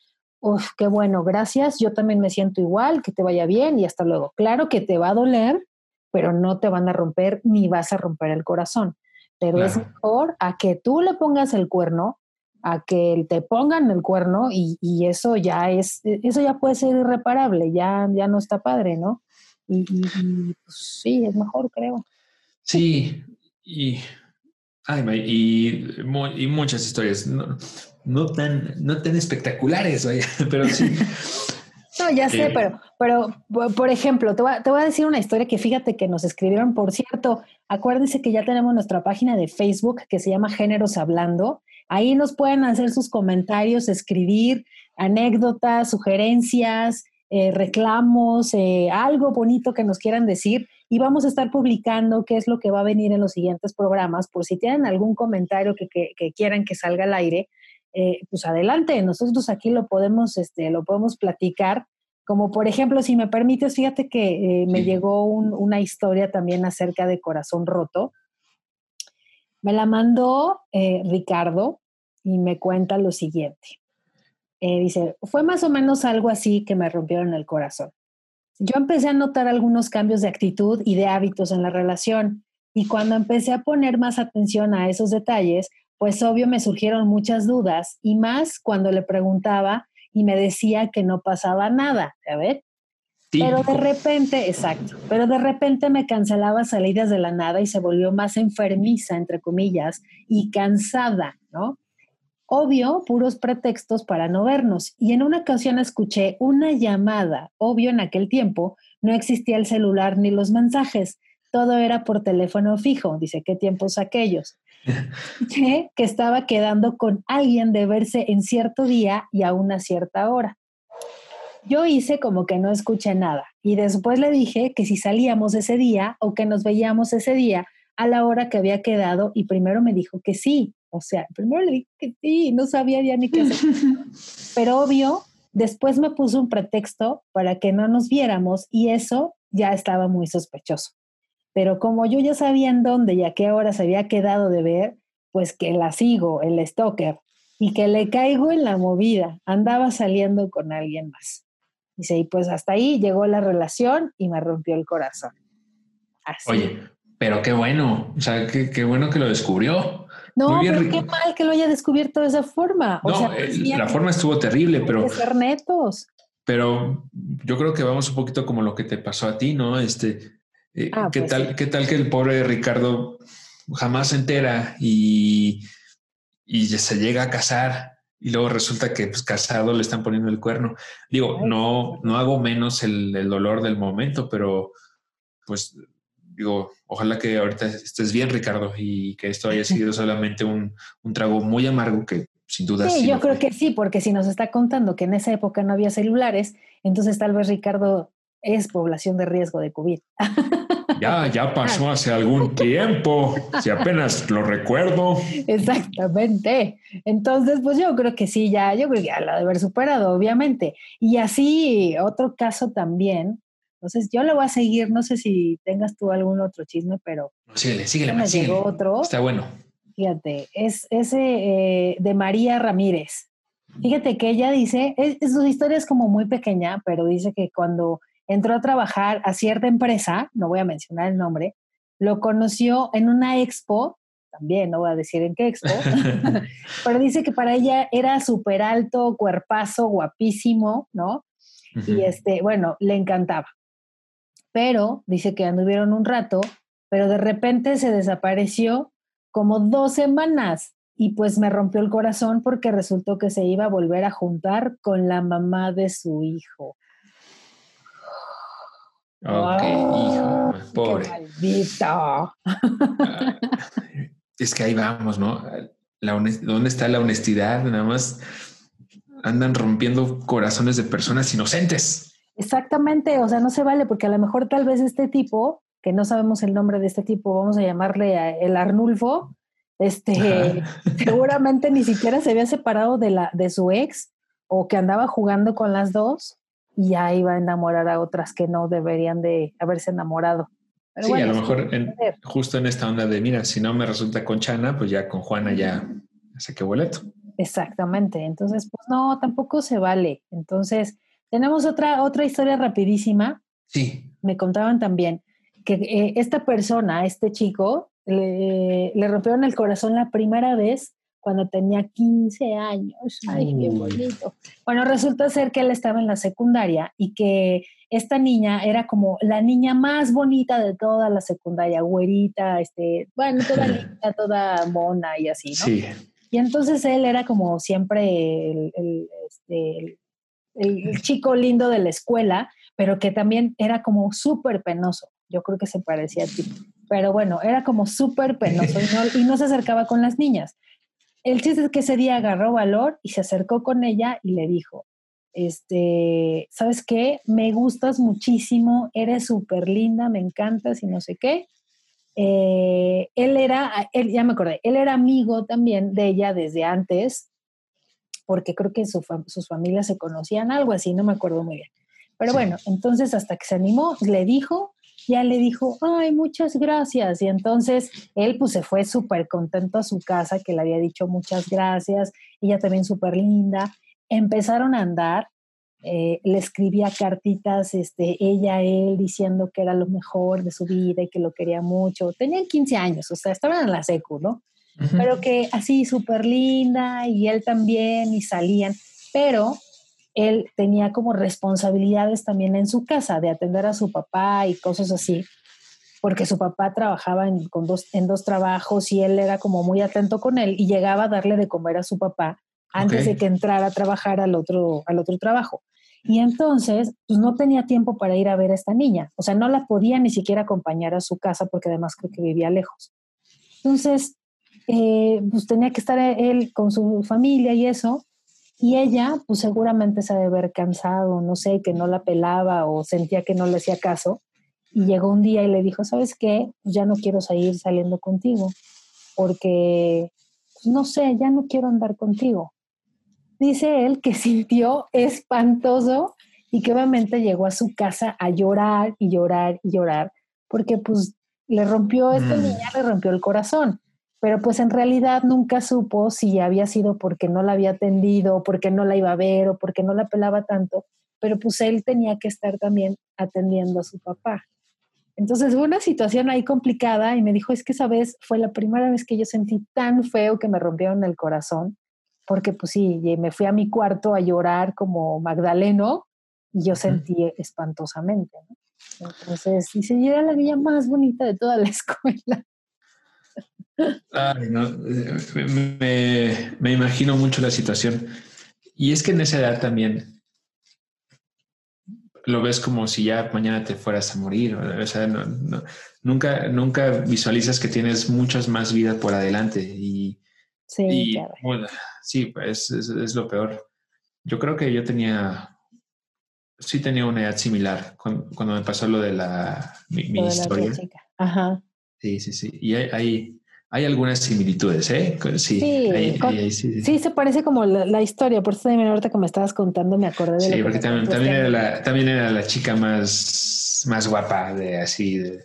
uff, qué bueno, gracias, yo también me siento igual, que te vaya bien y hasta luego. Claro que te va a doler, pero no te van a romper ni vas a romper el corazón. Pero es mejor a que tú le pongas el cuerno, a que te pongan el cuerno y, y, eso ya es, eso ya puede ser irreparable, ya, ya no está padre, ¿no? Y, pues, sí, es mejor, creo. Sí, y, y, muchas historias, no, tan, no tan espectaculares, pero sí. No, ya sé, eh, pero, pero por ejemplo, te voy, a, te voy, a, decir una historia que fíjate que nos escribieron. Por cierto, acuérdense que ya tenemos nuestra página de Facebook que se llama Géneros Hablando. Ahí nos pueden hacer sus comentarios, escribir anécdotas, sugerencias, eh, reclamos, eh, algo bonito que nos quieran decir y vamos a estar publicando qué es lo que va a venir en los siguientes programas. Por si tienen algún comentario que, quieran que salga al aire, eh, pues adelante, nosotros aquí lo podemos, este, lo podemos platicar. Como por ejemplo, si me permites, fíjate que me llegó una historia también acerca de Corazón Roto. Me la mandó Ricardo y me cuenta lo siguiente. Eh, dice, fue más o menos algo así que me rompieron el corazón. Yo empecé a notar algunos cambios de actitud y de hábitos en la relación y cuando empecé a poner más atención a esos detalles, pues obvio me surgieron muchas dudas y más cuando le preguntaba y me decía que no pasaba nada, a ver. Pero de repente, exacto, pero de repente me cancelaba salidas de la nada y se volvió más enfermiza, entre comillas, y cansada, ¿no? Obvio, puros pretextos para no vernos. Y en una ocasión escuché una llamada, obvio en aquel tiempo, no existía el celular ni los mensajes, todo era por teléfono fijo, dice, ¿qué tiempos aquellos? que, estaba quedando con alguien de verse en cierto día y a una cierta hora. Yo hice como que no escuché nada y después le dije que si salíamos ese día o que nos veíamos ese día a la hora que había quedado y primero me dijo que sí. O sea, primero le dije que sí, no sabía ya ni qué hacer. Pero obvio, después me puso un pretexto para que no nos viéramos y eso ya estaba muy sospechoso. Pero como yo ya sabía en dónde y a qué hora se había quedado de ver, pues que la sigo, el stalker, y que le caigo en la movida, andaba saliendo con alguien más. Dice, y pues hasta ahí llegó la relación y me rompió el corazón. Oye, pero qué bueno, o sea, qué, bueno que lo descubrió. No, pero qué mal que lo haya descubierto de esa forma. no, eh, la forma estuvo terrible, pero... ser netos. Pero yo creo que vamos un poquito como lo que te pasó a ti, ¿no? Este, eh, ah, ¿qué, pues tal, ¿Qué tal que el pobre Ricardo jamás se entera y, y se llega a casar y luego resulta que pues, casado le están poniendo el cuerno. Digo, no, no hago menos el, dolor del momento, pero pues digo, ojalá que ahorita estés bien, Ricardo, y que esto haya sido solamente un, trago muy amargo que sin duda. Sí, yo creo que sí, porque si nos está contando que en esa época no había celulares, entonces tal vez Ricardo es población de riesgo de COVID. Ya, ya pasó hace algún tiempo, si apenas lo recuerdo. Exactamente. Entonces, pues yo creo que sí, ya, yo creo que ya lo de haber superado, obviamente. Y así, otro caso también. Entonces, yo le voy a seguir, no sé si tengas tú algún otro chisme, pero... Síguele, síguele, me llegó otro. Está bueno. Fíjate, es ese eh, de María Ramírez. Fíjate que ella dice, su historia es como muy pequeña, pero dice que cuando entró a trabajar a cierta empresa, no voy a mencionar el nombre, lo conoció en una expo, también no voy a decir en qué expo, pero dice que para ella era súper alto, cuerpazo, guapísimo, ¿no? Y este, bueno, le encantaba. Pero dice que anduvieron un rato, pero de repente se desapareció como dos semanas y pues me rompió el corazón porque resultó que se iba a volver a juntar con la mamá de su hijo. Ok, hijo, pobre. Ah, es que ahí vamos, ¿no? La ¿Dónde está la honestidad? Nada más andan rompiendo corazones de personas inocentes. Exactamente, o sea, no se vale porque a lo mejor tal vez este tipo, que no sabemos el nombre de este tipo, vamos a llamarle el Arnulfo, este, seguramente ni siquiera se había separado de, la, de su ex o que andaba jugando con las dos y ya iba a enamorar a otras que no deberían de haberse enamorado. sí, a lo mejor justo en esta onda de, mira, si no me resulta con Chana, pues ya con Juana ya saqué boleto. Exactamente, entonces, pues no, tampoco se vale. Entonces, tenemos otra, otra historia rapidísima. Sí. Me contaban también que eh, esta persona, este chico, le, le rompieron el corazón la primera vez cuando tenía 15 años. Ay, qué bonito. Bueno, resulta ser que él estaba en la secundaria y que esta niña era como la niña más bonita de toda la secundaria, güerita, este, bueno, toda linda, toda mona y así, ¿no? Sí. Y entonces él era como siempre el, este, el chico lindo de la escuela, pero que también era como súper penoso. Yo creo que se parecía a ti. Pero bueno, era como súper penoso y no se acercaba con las niñas. El chiste es que ese día agarró valor y se acercó con ella y le dijo, este, ¿sabes qué? Me gustas muchísimo, eres súper linda, me encantas y no sé qué. Eh, él era, él, ya me acordé, él era amigo también de ella desde antes, porque creo que sus familias se conocían, algo así, no me acuerdo muy bien. Pero bueno, entonces hasta que se animó, le dijo ya le dijo, ay, muchas gracias. Y entonces él pues se fue súper contento a su casa, que le había dicho muchas gracias, ella también súper linda. Empezaron a andar, eh, le escribía cartitas, este, ella él, diciendo que era lo mejor de su vida y que lo quería mucho. Tenían 15 años, o sea, estaban en la secu, ¿no? pero que así súper linda y él también y salían, pero él tenía como responsabilidades también en su casa de atender a su papá y cosas así, porque su papá trabajaba en, con dos, en dos trabajos y él era como muy atento con él y llegaba a darle de comer a su papá antes de que entrara a trabajar al otro, al otro trabajo. Y entonces, pues no tenía tiempo para ir a ver a esta niña. O sea, no la podía ni siquiera acompañar a su casa porque además creo que vivía lejos. Entonces, eh, pues tenía que estar él con su familia y eso. Y ella, pues seguramente se debe haber cansado, no sé, que no la pelaba o sentía que no le hacía caso. Y llegó un día y le dijo, ¿sabes qué? Pues ya no quiero seguir saliendo contigo porque, pues no sé, ya no quiero andar contigo dice él que sintió espantoso y que obviamente llegó a su casa a llorar y llorar y llorar, porque pues le rompió, esta mm. niña le rompió el corazón, pero pues en realidad nunca supo si había sido porque no la había atendido, porque no la iba a ver o porque no la pelaba tanto, pero pues él tenía que estar también atendiendo a su papá. Entonces fue una situación ahí complicada y me dijo, es que esa vez fue la primera vez que yo sentí tan feo que me rompieron el corazón porque pues sí, me fui a mi cuarto a llorar como Magdaleno y yo sentí espantosamente. Entonces, dice, y era la niña más bonita de toda la escuela. Ay, no, me, me, imagino mucho la situación. Y es que en esa edad también lo ves como si ya mañana te fueras a morir. O sea, nunca, nunca visualizas que tienes muchas más vidas por adelante. Y, sí, sí, pues es, lo peor. Yo creo que yo tenía, sí tenía una edad similar cuando, me pasó lo de la, mi, historia. Ajá. Sí, sí, sí. Y hay, hay, algunas similitudes, ¿eh? Sí, sí, se parece como la, historia, por eso también ahorita que me estabas contando me acordé de Sí, porque también, también, era la, también era la chica más, más guapa de así, de,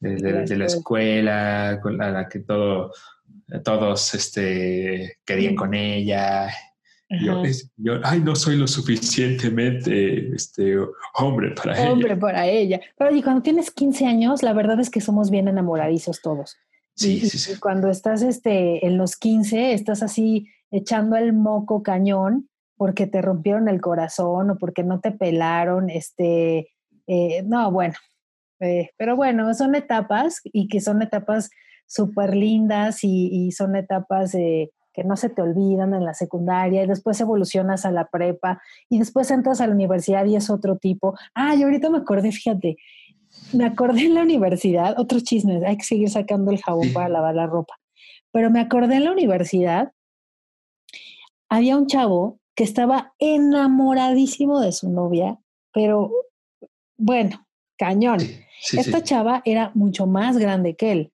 de, la escuela, con la que todo todos este, querían con ella. Yo, yo, ay, no soy lo suficientemente este, hombre para ella. Hombre para ella. Pero y cuando tienes 15 años, la verdad es que somos bien enamoradizos todos. Sí, sí, sí. cuando estás este, en los 15, estás así echando el moco cañón porque te rompieron el corazón o porque no te pelaron. Este, eh, no, bueno. Eh, pero bueno, son etapas y que son etapas súper lindas y, son etapas que no se te olvidan en la secundaria y después evolucionas a la prepa y después entras a la universidad y es otro tipo. Ah, y ahorita me acordé, fíjate, me acordé en la universidad, otro chisme, hay que seguir sacando el jabón para lavar la ropa, pero me acordé en la universidad, había un chavo que estaba enamoradísimo de su novia, pero bueno, cañón. Esta chava era mucho más grande que él.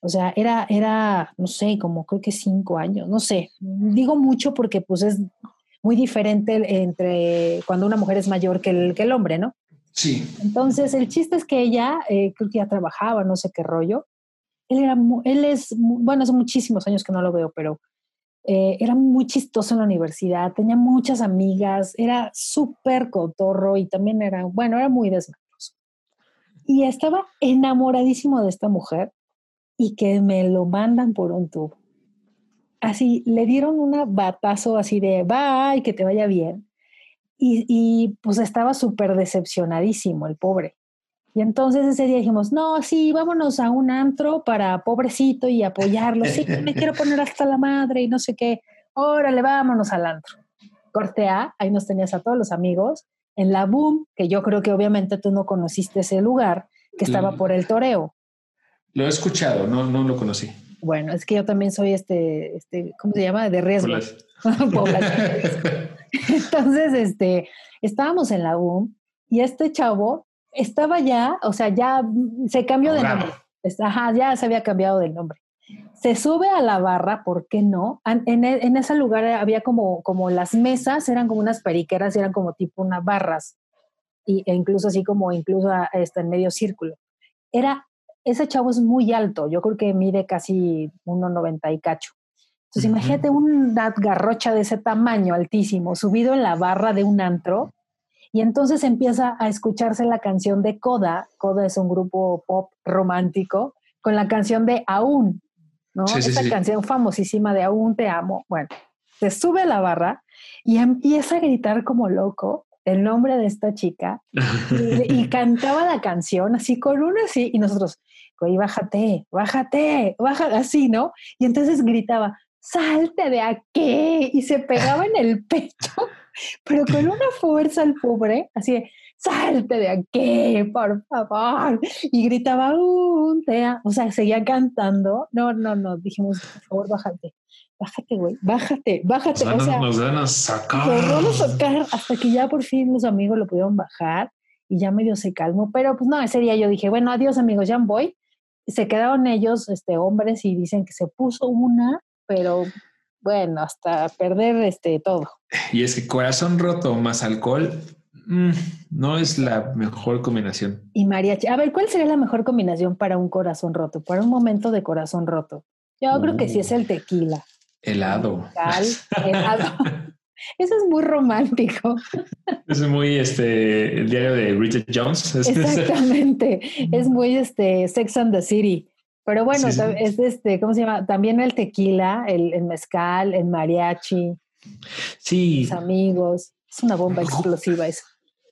O sea, era, era, no sé, como creo que cinco años, no sé. Digo mucho porque pues es muy diferente entre cuando una mujer es mayor que el, que el hombre, ¿no? Entonces, el chiste es que ella, eh, creo que ya trabajaba, no sé qué rollo. Él era, él es, bueno, hace muchísimos años que no lo veo, pero eh, era muy chistoso en la universidad, tenía muchas amigas, era súper cotorro y también era, bueno, era muy desmadroso. Y estaba enamoradísimo de esta mujer y que me lo mandan por un tubo. Así, le dieron un batazo así de, bye, que te vaya bien. Y, y pues estaba súper decepcionadísimo el pobre. Y entonces ese día dijimos, no, sí, vámonos a un antro para pobrecito y apoyarlo. Sí, me quiero poner hasta la madre y no sé qué. Órale, vámonos al antro. Corte A, ahí nos tenías a todos los amigos. En la Boom, que yo creo que obviamente tú no conociste ese lugar, que estaba por el toreo. Lo he escuchado, no, no lo conocí. Bueno, es que yo también soy este, este ¿cómo se llama? De riesgo. Entonces, este, estábamos en la UM y este chavo estaba ya, o sea, ya se cambió de nombre. Ajá, ya se había cambiado de nombre. Se sube a la barra, ¿por qué no? En, en, ese lugar había como, como las mesas, eran como unas periqueras, eran como tipo unas barras, y, e incluso así como incluso este, en medio círculo. Era ese chavo es muy alto, yo creo que mide casi 1,90 y cacho. Entonces, imagínate una garrocha de ese tamaño altísimo, subido en la barra de un antro, y entonces empieza a escucharse la canción de Coda. Coda es un grupo pop romántico, con la canción de Aún. ¿no? Esa canción famosísima de Aún te amo. Bueno, se sube a la barra y empieza a gritar como loco el nombre de esta chica y, cantaba la canción así con uno así y nosotros, güey, bájate, bájate, bájate, así, ¿no? Y entonces gritaba, salte de aquí y se pegaba en el pecho, pero con una fuerza al pobre, así de, salte de aquí, por favor. Y gritaba, un tea. O sea, seguía cantando. No, no, no. Dijimos, por favor, bájate. Bájate, güey. Bájate, bájate. Nos, o sea, nos van a sacar. Nos van a sacar hasta que ya por fin los amigos lo pudieron bajar y ya medio se calmó. Pero pues no, ese día yo dije, bueno, adiós amigos, ya voy. Se quedaron ellos, este, hombres, y dicen que se puso una, pero bueno, hasta perder este todo. Y es que corazón roto más alcohol Mm, no es la mejor combinación. Y mariachi. A ver, ¿cuál sería la mejor combinación para un corazón roto? Para un momento de corazón roto. Yo creo que sí es el tequila. Helado. helado. Eso es muy romántico. Es muy este el diario de Richard Jones. Exactamente. es muy este Sex and the City. Pero bueno, es este, ¿cómo se llama? También el tequila, el, el mezcal, el mariachi. Sí. Los amigos. Es una bomba explosiva eso.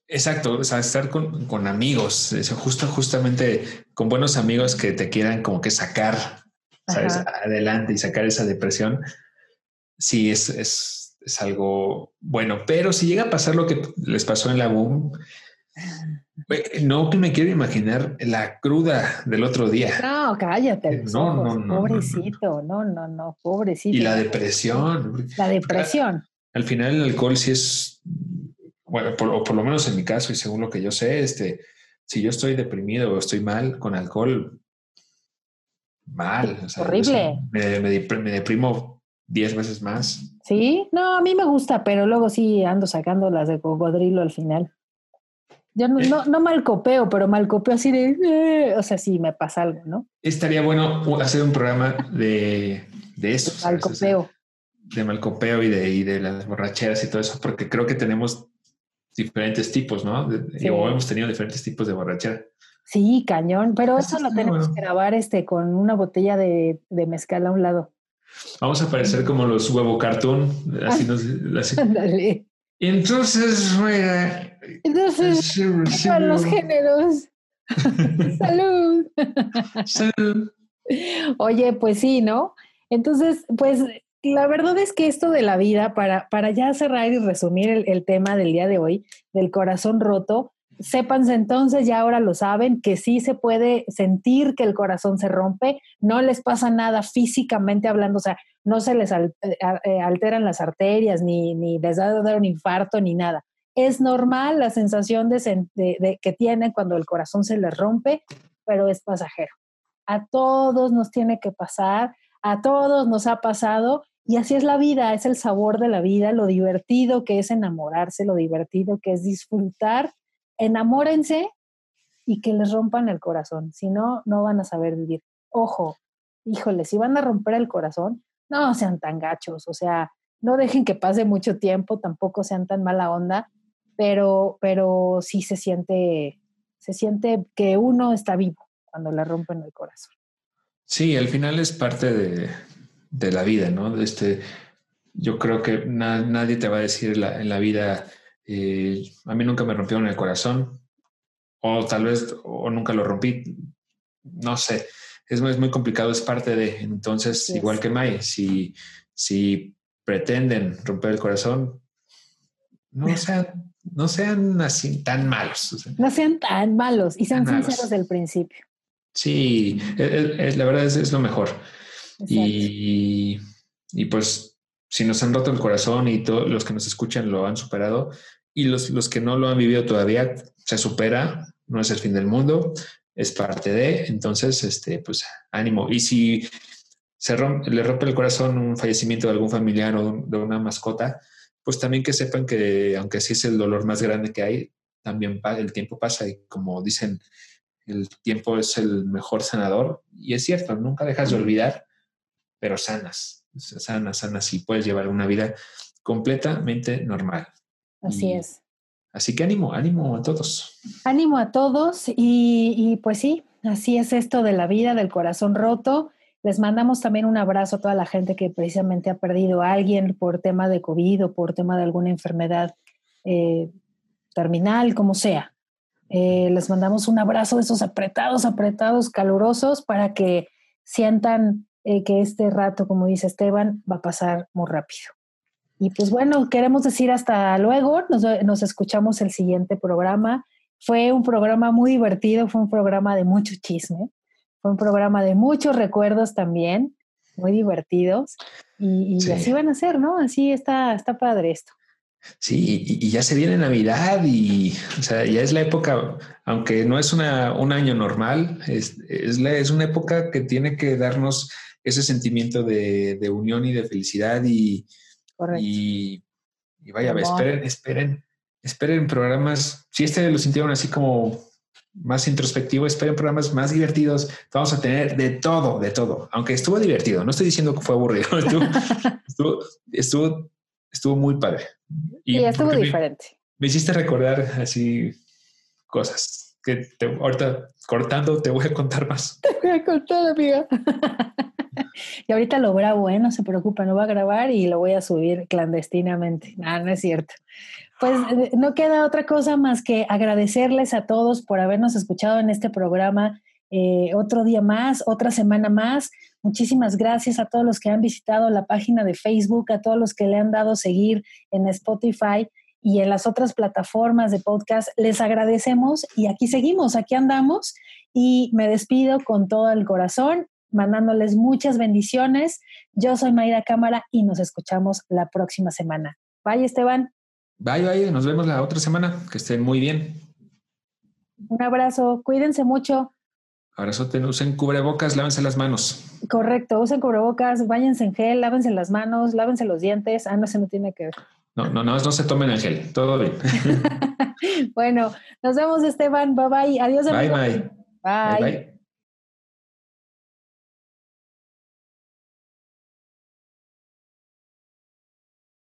Exacto, o sea, estar con, amigos, eso, justo, justamente con buenos amigos que te quieran como que sacar, ¿sabes? Adelante y sacar esa depresión, sí es, es, es, algo bueno. Pero si llega a pasar lo que les pasó en la boom, no que me quiero imaginar la cruda del otro día. No, cállate. No, no, no, pobrecito, no, no, no, pobrecito. Y la depresión. La depresión. Al final el alcohol sí es bueno, o por lo menos en mi caso y según lo que yo sé, este, si yo estoy deprimido o estoy mal con alcohol, mal. Horrible. me, me, deprimo diez veces más. Sí, no, a mí me gusta, pero luego sí ando sacando las de cocodrilo al final. Yo no, no, no malcopeo, pero malcopeo así de, eh", o sea, sí me pasa algo, ¿no? Estaría bueno hacer un programa de, de eso. Malcopeo. de malcopeo y de, y de las borracheras y todo eso, porque creo que tenemos diferentes tipos, ¿no? O hemos tenido diferentes tipos de borrachera. Sí, cañón, pero eso lo tenemos que grabar este, con una botella de, de, mezcal a un lado. Vamos a parecer como los huevo cartoon, así nos... Así. Entonces, ruega. Entonces, para los géneros. Salud. Salud. Oye, pues sí, ¿no? Entonces, pues la verdad es que esto de la vida, para, para ya cerrar y resumir el, tema del día de hoy, del corazón roto, sépanse entonces, ya ahora lo saben, que sí se puede sentir que el corazón se rompe, no les pasa nada físicamente hablando, o sea, no se les eh, eh, alteran las arterias, ni, ni les da un infarto, ni nada. Es normal la sensación de, que tienen cuando el corazón se les rompe, pero es pasajero. A todos nos tiene que pasar, a todos nos ha pasado y así es la vida, es el sabor de la vida, lo divertido que es enamorarse, lo divertido que es disfrutar. Enamórense y que les rompan el corazón, si no, no van a saber vivir. Ojo, híjole, si van a romper el corazón, no sean tan gachos, o sea, no dejen que pase mucho tiempo, tampoco sean tan mala onda, pero, pero sí se siente, se siente que uno está vivo cuando le rompen el corazón. Sí, al final es parte de, la vida, ¿no? Este, yo creo que nadie te va a decir en la vida, eh, a mí nunca me rompieron el corazón, o tal vez, o nunca lo rompí, no sé, es, es muy complicado, es parte de, entonces, igual que May, si, si pretenden romper el corazón, no sean, no sean así tan malos. no sean tan malos y sean sinceros del principio. Sí, la verdad es, es lo mejor. Y, y, pues si nos han roto el corazón y todos los que nos escuchan lo han superado y los, los que no lo han vivido todavía, se supera, no es el fin del mundo, es parte de, entonces, este, pues ánimo. Y si se rompe, le rompe el corazón un fallecimiento de algún familiar o de una mascota, pues también que sepan que aunque sí es el dolor más grande que hay, también el tiempo pasa y como dicen, el tiempo es el mejor sanador y es cierto, nunca dejas de olvidar pero sanas, sanas, sanas y puedes llevar una vida completamente normal. Así es. Así que ánimo, ánimo a todos. Ánimo a todos y, pues sí, así es esto de la vida, del corazón roto. Les mandamos también un abrazo a toda la gente que precisamente ha perdido a alguien por tema de COVID o por tema de alguna enfermedad eh, terminal, como sea. Eh, les mandamos un abrazo de esos apretados, apretados, calurosos, para que sientan eh, que este rato, como dice Esteban, va a pasar muy rápido. Y pues bueno, queremos decir hasta luego, nos, nos escuchamos el siguiente programa. Fue un programa muy divertido, fue un programa de mucho chisme, fue un programa de muchos recuerdos también, muy divertidos. Y, así van a ser, ¿no? Así está, está padre esto. Sí, y, ya se viene Navidad y o sea, ya es la época, aunque no es una, un año normal, es, es, la, es, una época que tiene que darnos ese sentimiento de, de unión y de felicidad y, y, y, vaya, esperen, esperen, esperen programas, si este lo sintieron así como más introspectivo, esperen programas más divertidos, vamos a tener de todo, de todo, aunque estuvo divertido, no estoy diciendo que fue aburrido, estuvo, estuvo estuvo muy padre. Y estuvo diferente. Me, hiciste recordar así cosas que ahorita cortando te voy a contar más. Te voy a contar, amiga. y ahorita lo grabo, ¿eh? No se preocupa, no va a grabar y lo voy a subir clandestinamente. Ah, no es cierto. Pues eh, no queda otra cosa más que agradecerles a todos por habernos escuchado en este programa eh, otro día más, otra semana más. Muchísimas gracias a todos los que han visitado la página de Facebook, a todos los que le han dado seguir en Spotify y en las otras plataformas de podcast. Les agradecemos y aquí seguimos, aquí andamos y me despido con todo el corazón, mandándoles muchas bendiciones. Yo soy Mayra Cámara y nos escuchamos la próxima semana. Bye, Esteban. Bye, bye. Nos vemos la otra semana. Que estén muy bien. Un abrazo. Cuídense mucho. Abrazote, usen cubrebocas, lávense las manos. Correcto, usen cubrebocas, váyanse en gel, lávense las manos, lávense los dientes. Ah, no, se no tiene que ver. No, no, no, no se tomen en gel, todo bien. bueno, nos vemos, Esteban. Bye bye. Adiós, bye, bye. Bye. bye.